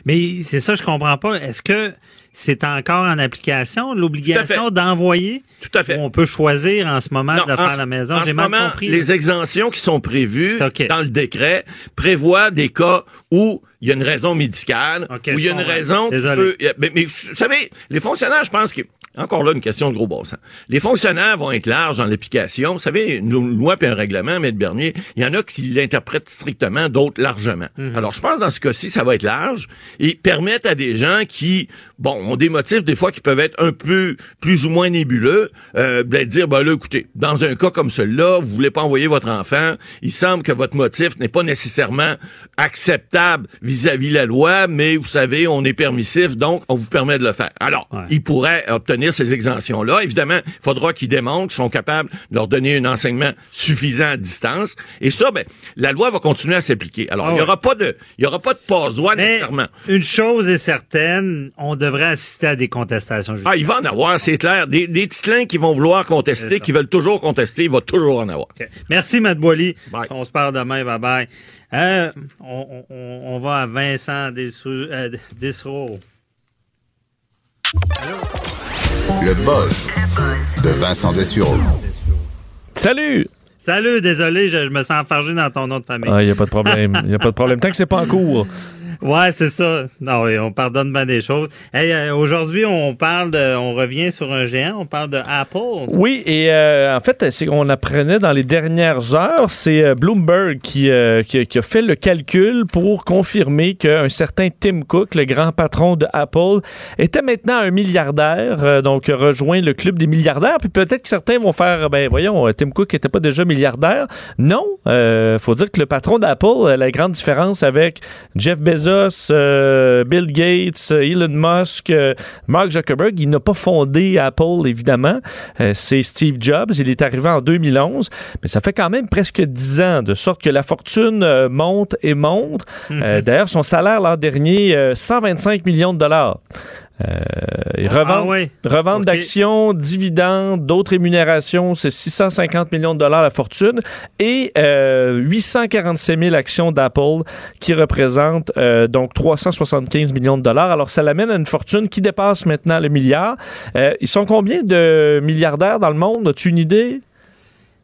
Mais c'est ça, je comprends pas. Est-ce que c'est encore en application, l'obligation d'envoyer? Tout à fait. On peut choisir en ce moment de le faire à la maison? J'ai mal compris. les exemptions qui sont prévues dans le décret prévoient des cas où il y a une raison médicale, où il y a une comprends. raison... Désolé. peut- mais, mais vous savez, les fonctionnaires, je pense que... Encore là, une question de gros bon sens. Les fonctionnaires vont être larges dans l'application. Vous savez, une loi puis un règlement, M. Bernier, il y en a qui l'interprètent strictement, d'autres largement. Mhm. Alors, je pense que dans ce cas-ci, ça va être large et permettre à des gens qui, bon, ont des motifs des fois qui peuvent être un peu plus ou moins nébuleux, euh, de dire, ben là, écoutez, dans un cas comme celui-là, vous voulez pas envoyer votre enfant, il semble que votre motif n'est pas nécessairement acceptable vis-à-vis la loi, mais vous savez, on est permissif, donc on vous permet de le faire. Alors, ils pourraient obtenir ces exemptions-là. Évidemment, il faudra qu'ils démontrent qu'ils sont capables de leur donner un enseignement suffisant à distance. Et ça, ben, la loi va continuer à s'appliquer. Alors, Ah il y ouais. aura pas de, il y aura pas de passe-droit nécessairement. une chose est certaine, on devrait assister à des contestations Ah, il va en avoir, c'est clair. Des, des titlins qui vont vouloir contester, qui veulent toujours contester, il va toujours en avoir. Merci, Matt Boily. On se parle demain. Bye bye. Euh, on, on- on va à Vincent Dessou- euh, Dessereau. Le buzz de Vincent Dessureau. Salut! Salut, désolé, je, je me sens enfargé dans ton nom de famille. Ah, il n'y a pas de problème. Il n'y a pas de problème. Tant que c'est pas en cours. Ouais, c'est ça. Non, oui, on pardonne bien des choses. Hey, euh, aujourd'hui, on parle de, on revient sur un géant, on parle de Apple. Oui, et euh, en fait, c'est qu'on apprenait dans les dernières heures, c'est euh, Bloomberg qui, qui, a fait le calcul pour confirmer qu'un certain Tim Cook, le grand patron de Apple, était maintenant un milliardaire, donc rejoint le club des milliardaires. Puis peut-être que certains vont faire, ben voyons, Tim Cook n'était pas déjà milliardaire. Non, faut dire que le patron d'Apple, la grande différence avec Jeff Bezos, euh, Bill Gates, euh, Elon Musk, euh, Mark Zuckerberg, il n'a pas fondé Apple, évidemment. Euh, c'est Steve Jobs. Il est arrivé en 2011, mais ça fait quand même presque 10 ans, de sorte que la fortune monte et monte. Euh, D'ailleurs, son salaire l'an dernier, euh, 125 millions de dollars. Euh, Ah revente, ouais. revente d'actions, dividendes, d'autres rémunérations, c'est 650 millions de dollars la fortune et euh, 847 000 actions d'Apple qui représentent euh, donc 375 millions de dollars. Alors ça l'amène à une fortune qui dépasse maintenant le milliard. Euh, ils sont combien de milliardaires dans le monde? As-tu une idée?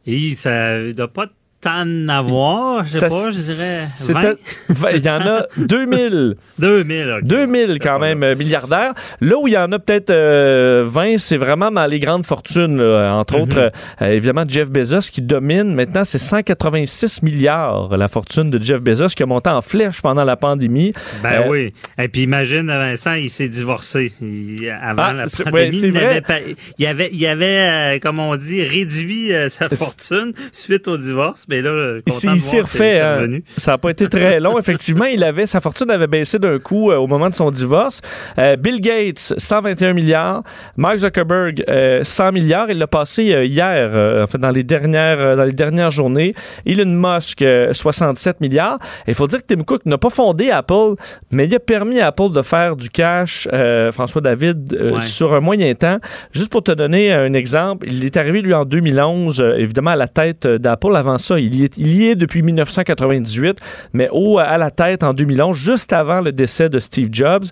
Et ça ne doit pas en avoir, je sais pas, je dirais c'est 20. à- vingt- Il y en a 2000. 2000, OK. 2000 quand même euh, milliardaires. Là où il y en a peut-être euh, 20, c'est vraiment dans les grandes fortunes. là. Entre Mhm. autres, euh, euh, évidemment, Jeff Bezos qui domine. Maintenant, c'est 186 milliards la fortune de Jeff Bezos qui a monté en flèche pendant la pandémie. Ben Euh, oui. Et puis imagine, Vincent, il s'est divorcé. Il- avant Ah, la pandémie, ouais, il, pas- il avait, il avait euh, comme on dit, réduit euh, sa fortune suite au divorce. Mais là, euh, content il que refait. revenu. Ça n'a pas été très long. Effectivement, il avait, sa fortune avait baissé d'un coup euh, au moment de son divorce. Euh, Bill Gates, 121 milliards. Mark Zuckerberg, euh, 100 milliards. Il l'a passé euh, hier, euh, en fait, dans les dernières, euh, dans les dernières journées. Elon Musk, euh, 67 milliards. Il faut dire que Tim Cook n'a pas fondé Apple, mais il a permis à Apple de faire du cash, euh, François David, euh, Ouais. sur un moyen temps. Juste pour te donner un exemple, il est arrivé, lui, en 2011, euh, évidemment, à la tête euh, d'Apple. Avant ça, il y est, il y est depuis 1998, mais au, à la tête en 2011, juste avant le décès de Steve Jobs.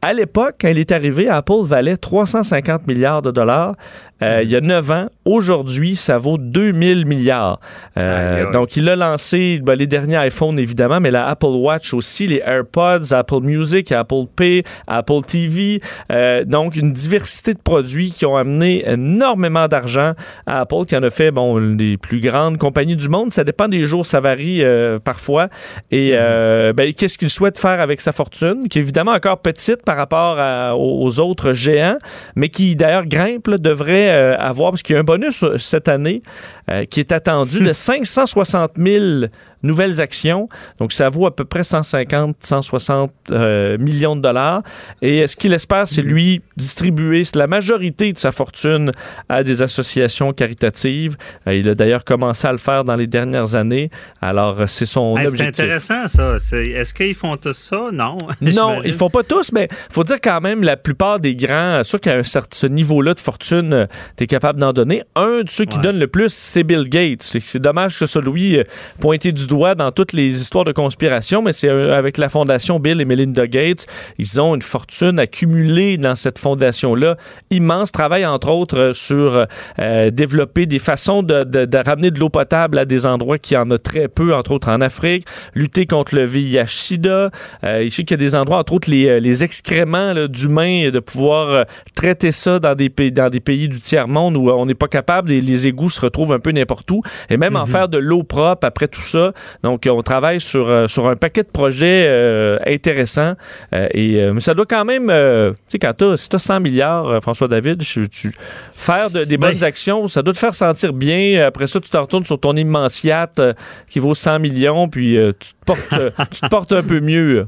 À l'époque, quand il est arrivé, Apple valait 350 milliards de dollars. Euh, il y a 9 ans. Aujourd'hui, ça vaut 2000 milliards. Euh, donc, il a lancé ben, les derniers iPhones, évidemment, mais la Apple Watch aussi, les AirPods, Apple Music, Apple Pay, Apple TV. Euh, donc, une diversité de produits qui ont amené énormément d'argent à Apple, qui en a fait, bon, les plus grandes compagnies du monde. Ça dépend des jours, ça varie parfois. Et ben, qu'est-ce qu'il souhaite faire avec sa fortune, qui est évidemment encore petite par rapport aux autres géants, mais qui d'ailleurs grimpe, devrait euh, avoir, parce qu'il y a un bonus euh, cette année euh, qui est attendu de 560 000 nouvelles actions. Donc, ça vaut à peu près 150, 160 euh, millions de dollars. Et ce qu'il espère, c'est lui distribuer la majorité de sa fortune à des associations caritatives. Euh, il a d'ailleurs commencé à le faire dans les dernières années. Alors, c'est son objectif. C'est intéressant, ça. Est-ce qu'ils font tous ça? Non. non, ils font pas tous, mais il faut dire quand même, la plupart des grands, sûr qu'à un certain ce niveau-là de fortune, euh, tu es capable d'en donner. Un de ceux qui donne le plus, c'est Bill Gates. C'est dommage que ce lui pointé du doigt dans toutes les histoires de conspiration, mais c'est euh, avec la fondation Bill et Melinda Gates. Ils ont une fortune accumulée dans cette fondation-là. Immense travail, entre autres, euh, sur euh, développer des façons de, ramener de l'eau potable à des endroits qui en ont très peu, entre autres en Afrique, lutter contre le VIH-Sida. Euh, sais qu'il y a des endroits, entre autres les, les excréments d'humains, de pouvoir traiter ça dans des, pays, dans des pays du tiers-monde où on n'est pas capable, et les égouts se retrouvent un peu n'importe où, et même en mhm. faire de l'eau propre après tout ça. Donc, on travaille sur, euh, sur un paquet de projets euh, intéressants. Euh, et, mais ça doit quand même, tu sais, quand tu si as 100 milliards, François David, tu, faire des bonnes ben. actions, ça doit te faire sentir bien. Après ça, tu te retournes sur ton immense yacht qui vaut 100 millions, puis tu, te portes, tu te portes un peu mieux.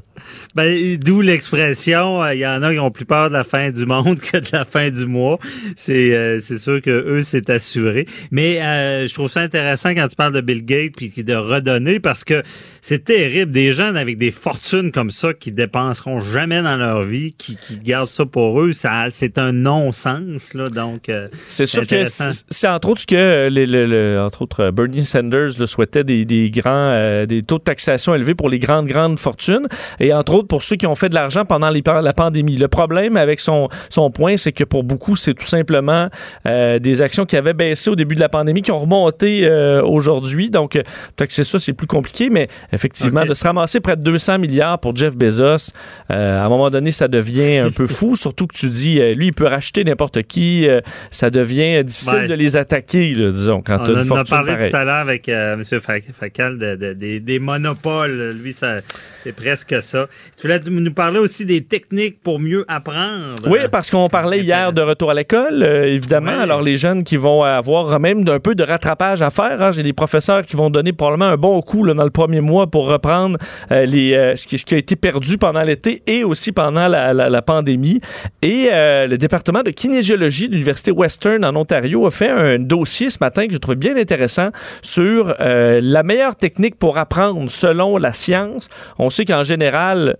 Ben, d'où l'expression, il y en a qui ont plus peur de la fin du monde que de la fin du mois. C'est c'est sûr que eux c'est assuré. Mais je trouve ça intéressant quand tu parles de Bill Gates puis de redonner parce que c'est terrible des gens avec des fortunes comme ça qui dépenseront jamais dans leur vie, qui, qui gardent ça pour eux, ça c'est un non-sens là. Donc euh, c'est sûr que c'est entre autres que les, entre autres Bernie Sanders le souhaitait des, des grands euh, des taux de taxation élevés pour les grandes grandes fortunes et entre autres pour ceux qui ont fait de l'argent pendant les, la pandémie. Le problème avec son son point, c'est que pour beaucoup, c'est tout simplement euh, des actions qui avaient baissé au début de la pandémie qui ont remonté aujourd'hui. Donc peut-être que c'est ça, c'est plus compliqué, mais effectivement, de se ramasser près de 200 milliards pour Jeff Bezos, euh, à un moment donné, ça devient un peu fou, surtout que tu dis, euh, lui, il peut racheter n'importe qui, euh, ça devient difficile de les attaquer, disons, quand tu as On a parlé tout à l'heure avec M. Facal des, monopoles, lui, ça, c'est presque ça. Tu voulais nous parler aussi des techniques pour mieux apprendre. Oui, parce qu'on parlait hier de retour à l'école, évidemment. Alors, les jeunes qui vont avoir même un peu de rattrapage à faire, hein. j'ai des professeurs qui vont donner probablement un bon dans le premier mois pour reprendre euh, euh, ce, qui, a été perdu pendant l'été et aussi pendant la, pandémie. Et euh, le département de kinésiologie de l'Université Western en Ontario a fait un dossier ce matin que je trouve bien intéressant sur la meilleure technique pour apprendre selon la science. On sait qu'en général,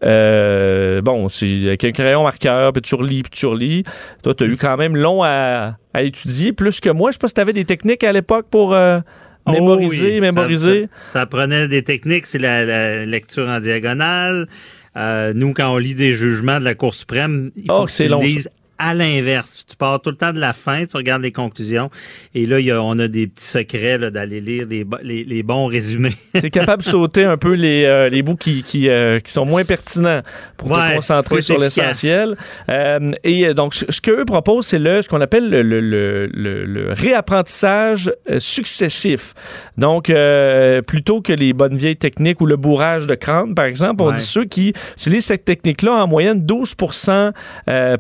bon, c'est avec un crayon marqueur, puis tu relis, puis tu relis. Toi, tu as eu quand même long à, à étudier, plus que moi. Je sais pas si tu avais des techniques à l'époque pour... Oh mémoriser, mémoriser. Ça, prenait des techniques, c'est la, lecture en diagonale. Euh, nous, quand on lit des jugements de la Cour suprême, il faut oh, que tu lises à l'inverse. Tu pars tout le temps de la fin, tu regardes les conclusions, et là, y a, on a des petits secrets d'aller lire les, les, bons résumés. tu es capable de sauter un peu les, euh, les bouts qui, qui, euh, qui, sont moins pertinents pour te concentrer sur l'essentiel. Euh, et donc, ce qu'eux proposent, c'est ce qu'on appelle le, le, le, le, réapprentissage successif. Donc, plutôt que les bonnes vieilles techniques ou le bourrage de crâne, par exemple, on dit ceux qui utilisent cette technique-là en moyenne 12%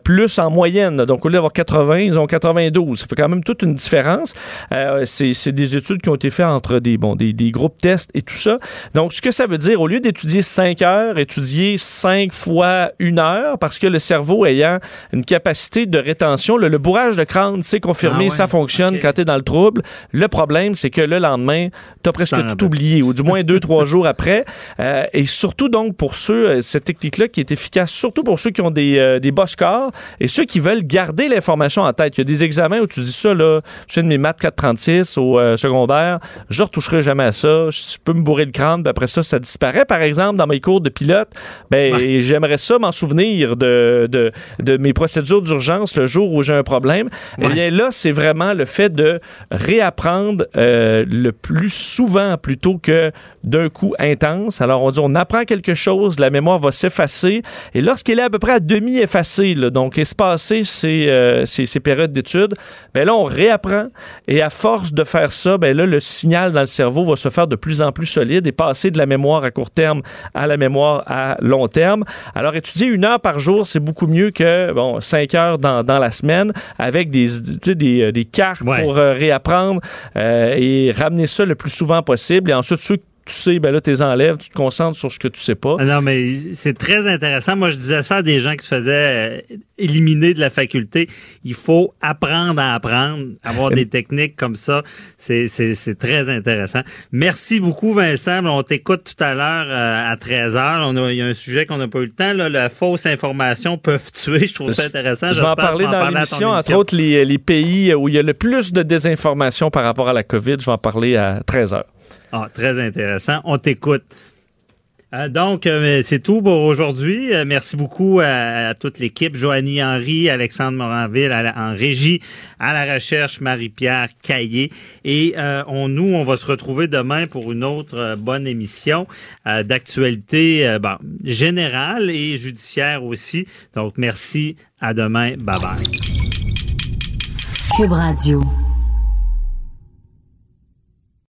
plus en moyenne donc, au lieu d'avoir 80, ils ont 92. Ça fait quand même toute une différence. Euh, c'est des études qui ont été faites entre des, bon, des, des, groupes tests et tout ça. Donc, ce que ça veut dire, au lieu d'étudier 5 heures, étudier 5 fois une heure, parce que le cerveau ayant une capacité de rétention, le, bourrage de crâne, c'est confirmé, ah ça fonctionne quand tu es dans le trouble. Le problème, c'est que le lendemain, tu as presque tout oublié, ou du moins 2-3 jours après. Euh, et surtout, donc, pour ceux, euh, cette technique-là qui est efficace, surtout pour ceux qui ont des, des bas scores et ceux qui qui veulent garder l'information en tête. Il y a des examens où tu dis ça, là, je fais de mes maths 436 au euh, secondaire, je retoucherai jamais à ça, je peux me bourrer le crâne, puis après ça, ça disparaît. Par exemple, dans mes cours de pilote, ben, j'aimerais ça m'en souvenir de, de, de, mes procédures d'urgence le jour où j'ai un problème. Et Eh bien là, c'est vraiment le fait de réapprendre euh, le plus souvent plutôt que d'un coup intense. Alors, on dit, on apprend quelque chose, la mémoire va s'effacer. Et lorsqu'elle est à peu près à demi effacée, là, donc espacée ces, euh, ces, ces périodes d'études, ben là, on réapprend. Et à force de faire ça, ben là, le signal dans le cerveau va se faire de plus en plus solide et passer de la mémoire à court terme à la mémoire à long terme. Alors, étudier une heure par jour, c'est beaucoup mieux que, bon, cinq heures dans, dans la semaine avec des, euh, des cartes pour euh, réapprendre euh, et ramener ça le plus souvent possible. Et ensuite, ceux tu sais, ben là, tu les enlèves, tu te concentres sur ce que tu sais pas. Ah Non, mais c'est très intéressant. Moi, je disais ça à des gens qui se faisaient euh, éliminer de la faculté. Il faut apprendre à apprendre, avoir des techniques comme ça. C'est très intéressant. Merci beaucoup, Vincent. On t'écoute tout à l'heure euh, à 13h. On a, il y a un sujet qu'on n'a pas eu le temps. Là, la fausse information peuvent tuer. Je trouve ça intéressant. Je vais en parler dans l'émission, entre autres, les, les pays où il y a le plus de désinformation par rapport à la COVID. Je vais en parler à 13h. Ah, très intéressant. On t'écoute. Euh, donc, euh, c'est tout pour aujourd'hui. Euh, merci beaucoup à, toute l'équipe. Joanie Henry, Alexandre Moranville en régie, à la recherche, Marie-Pierre Caillé. Et on, nous, on va se retrouver demain pour une autre bonne émission d'actualité générale et judiciaire aussi. Donc, merci. À demain. Bye bye. Cube Radio.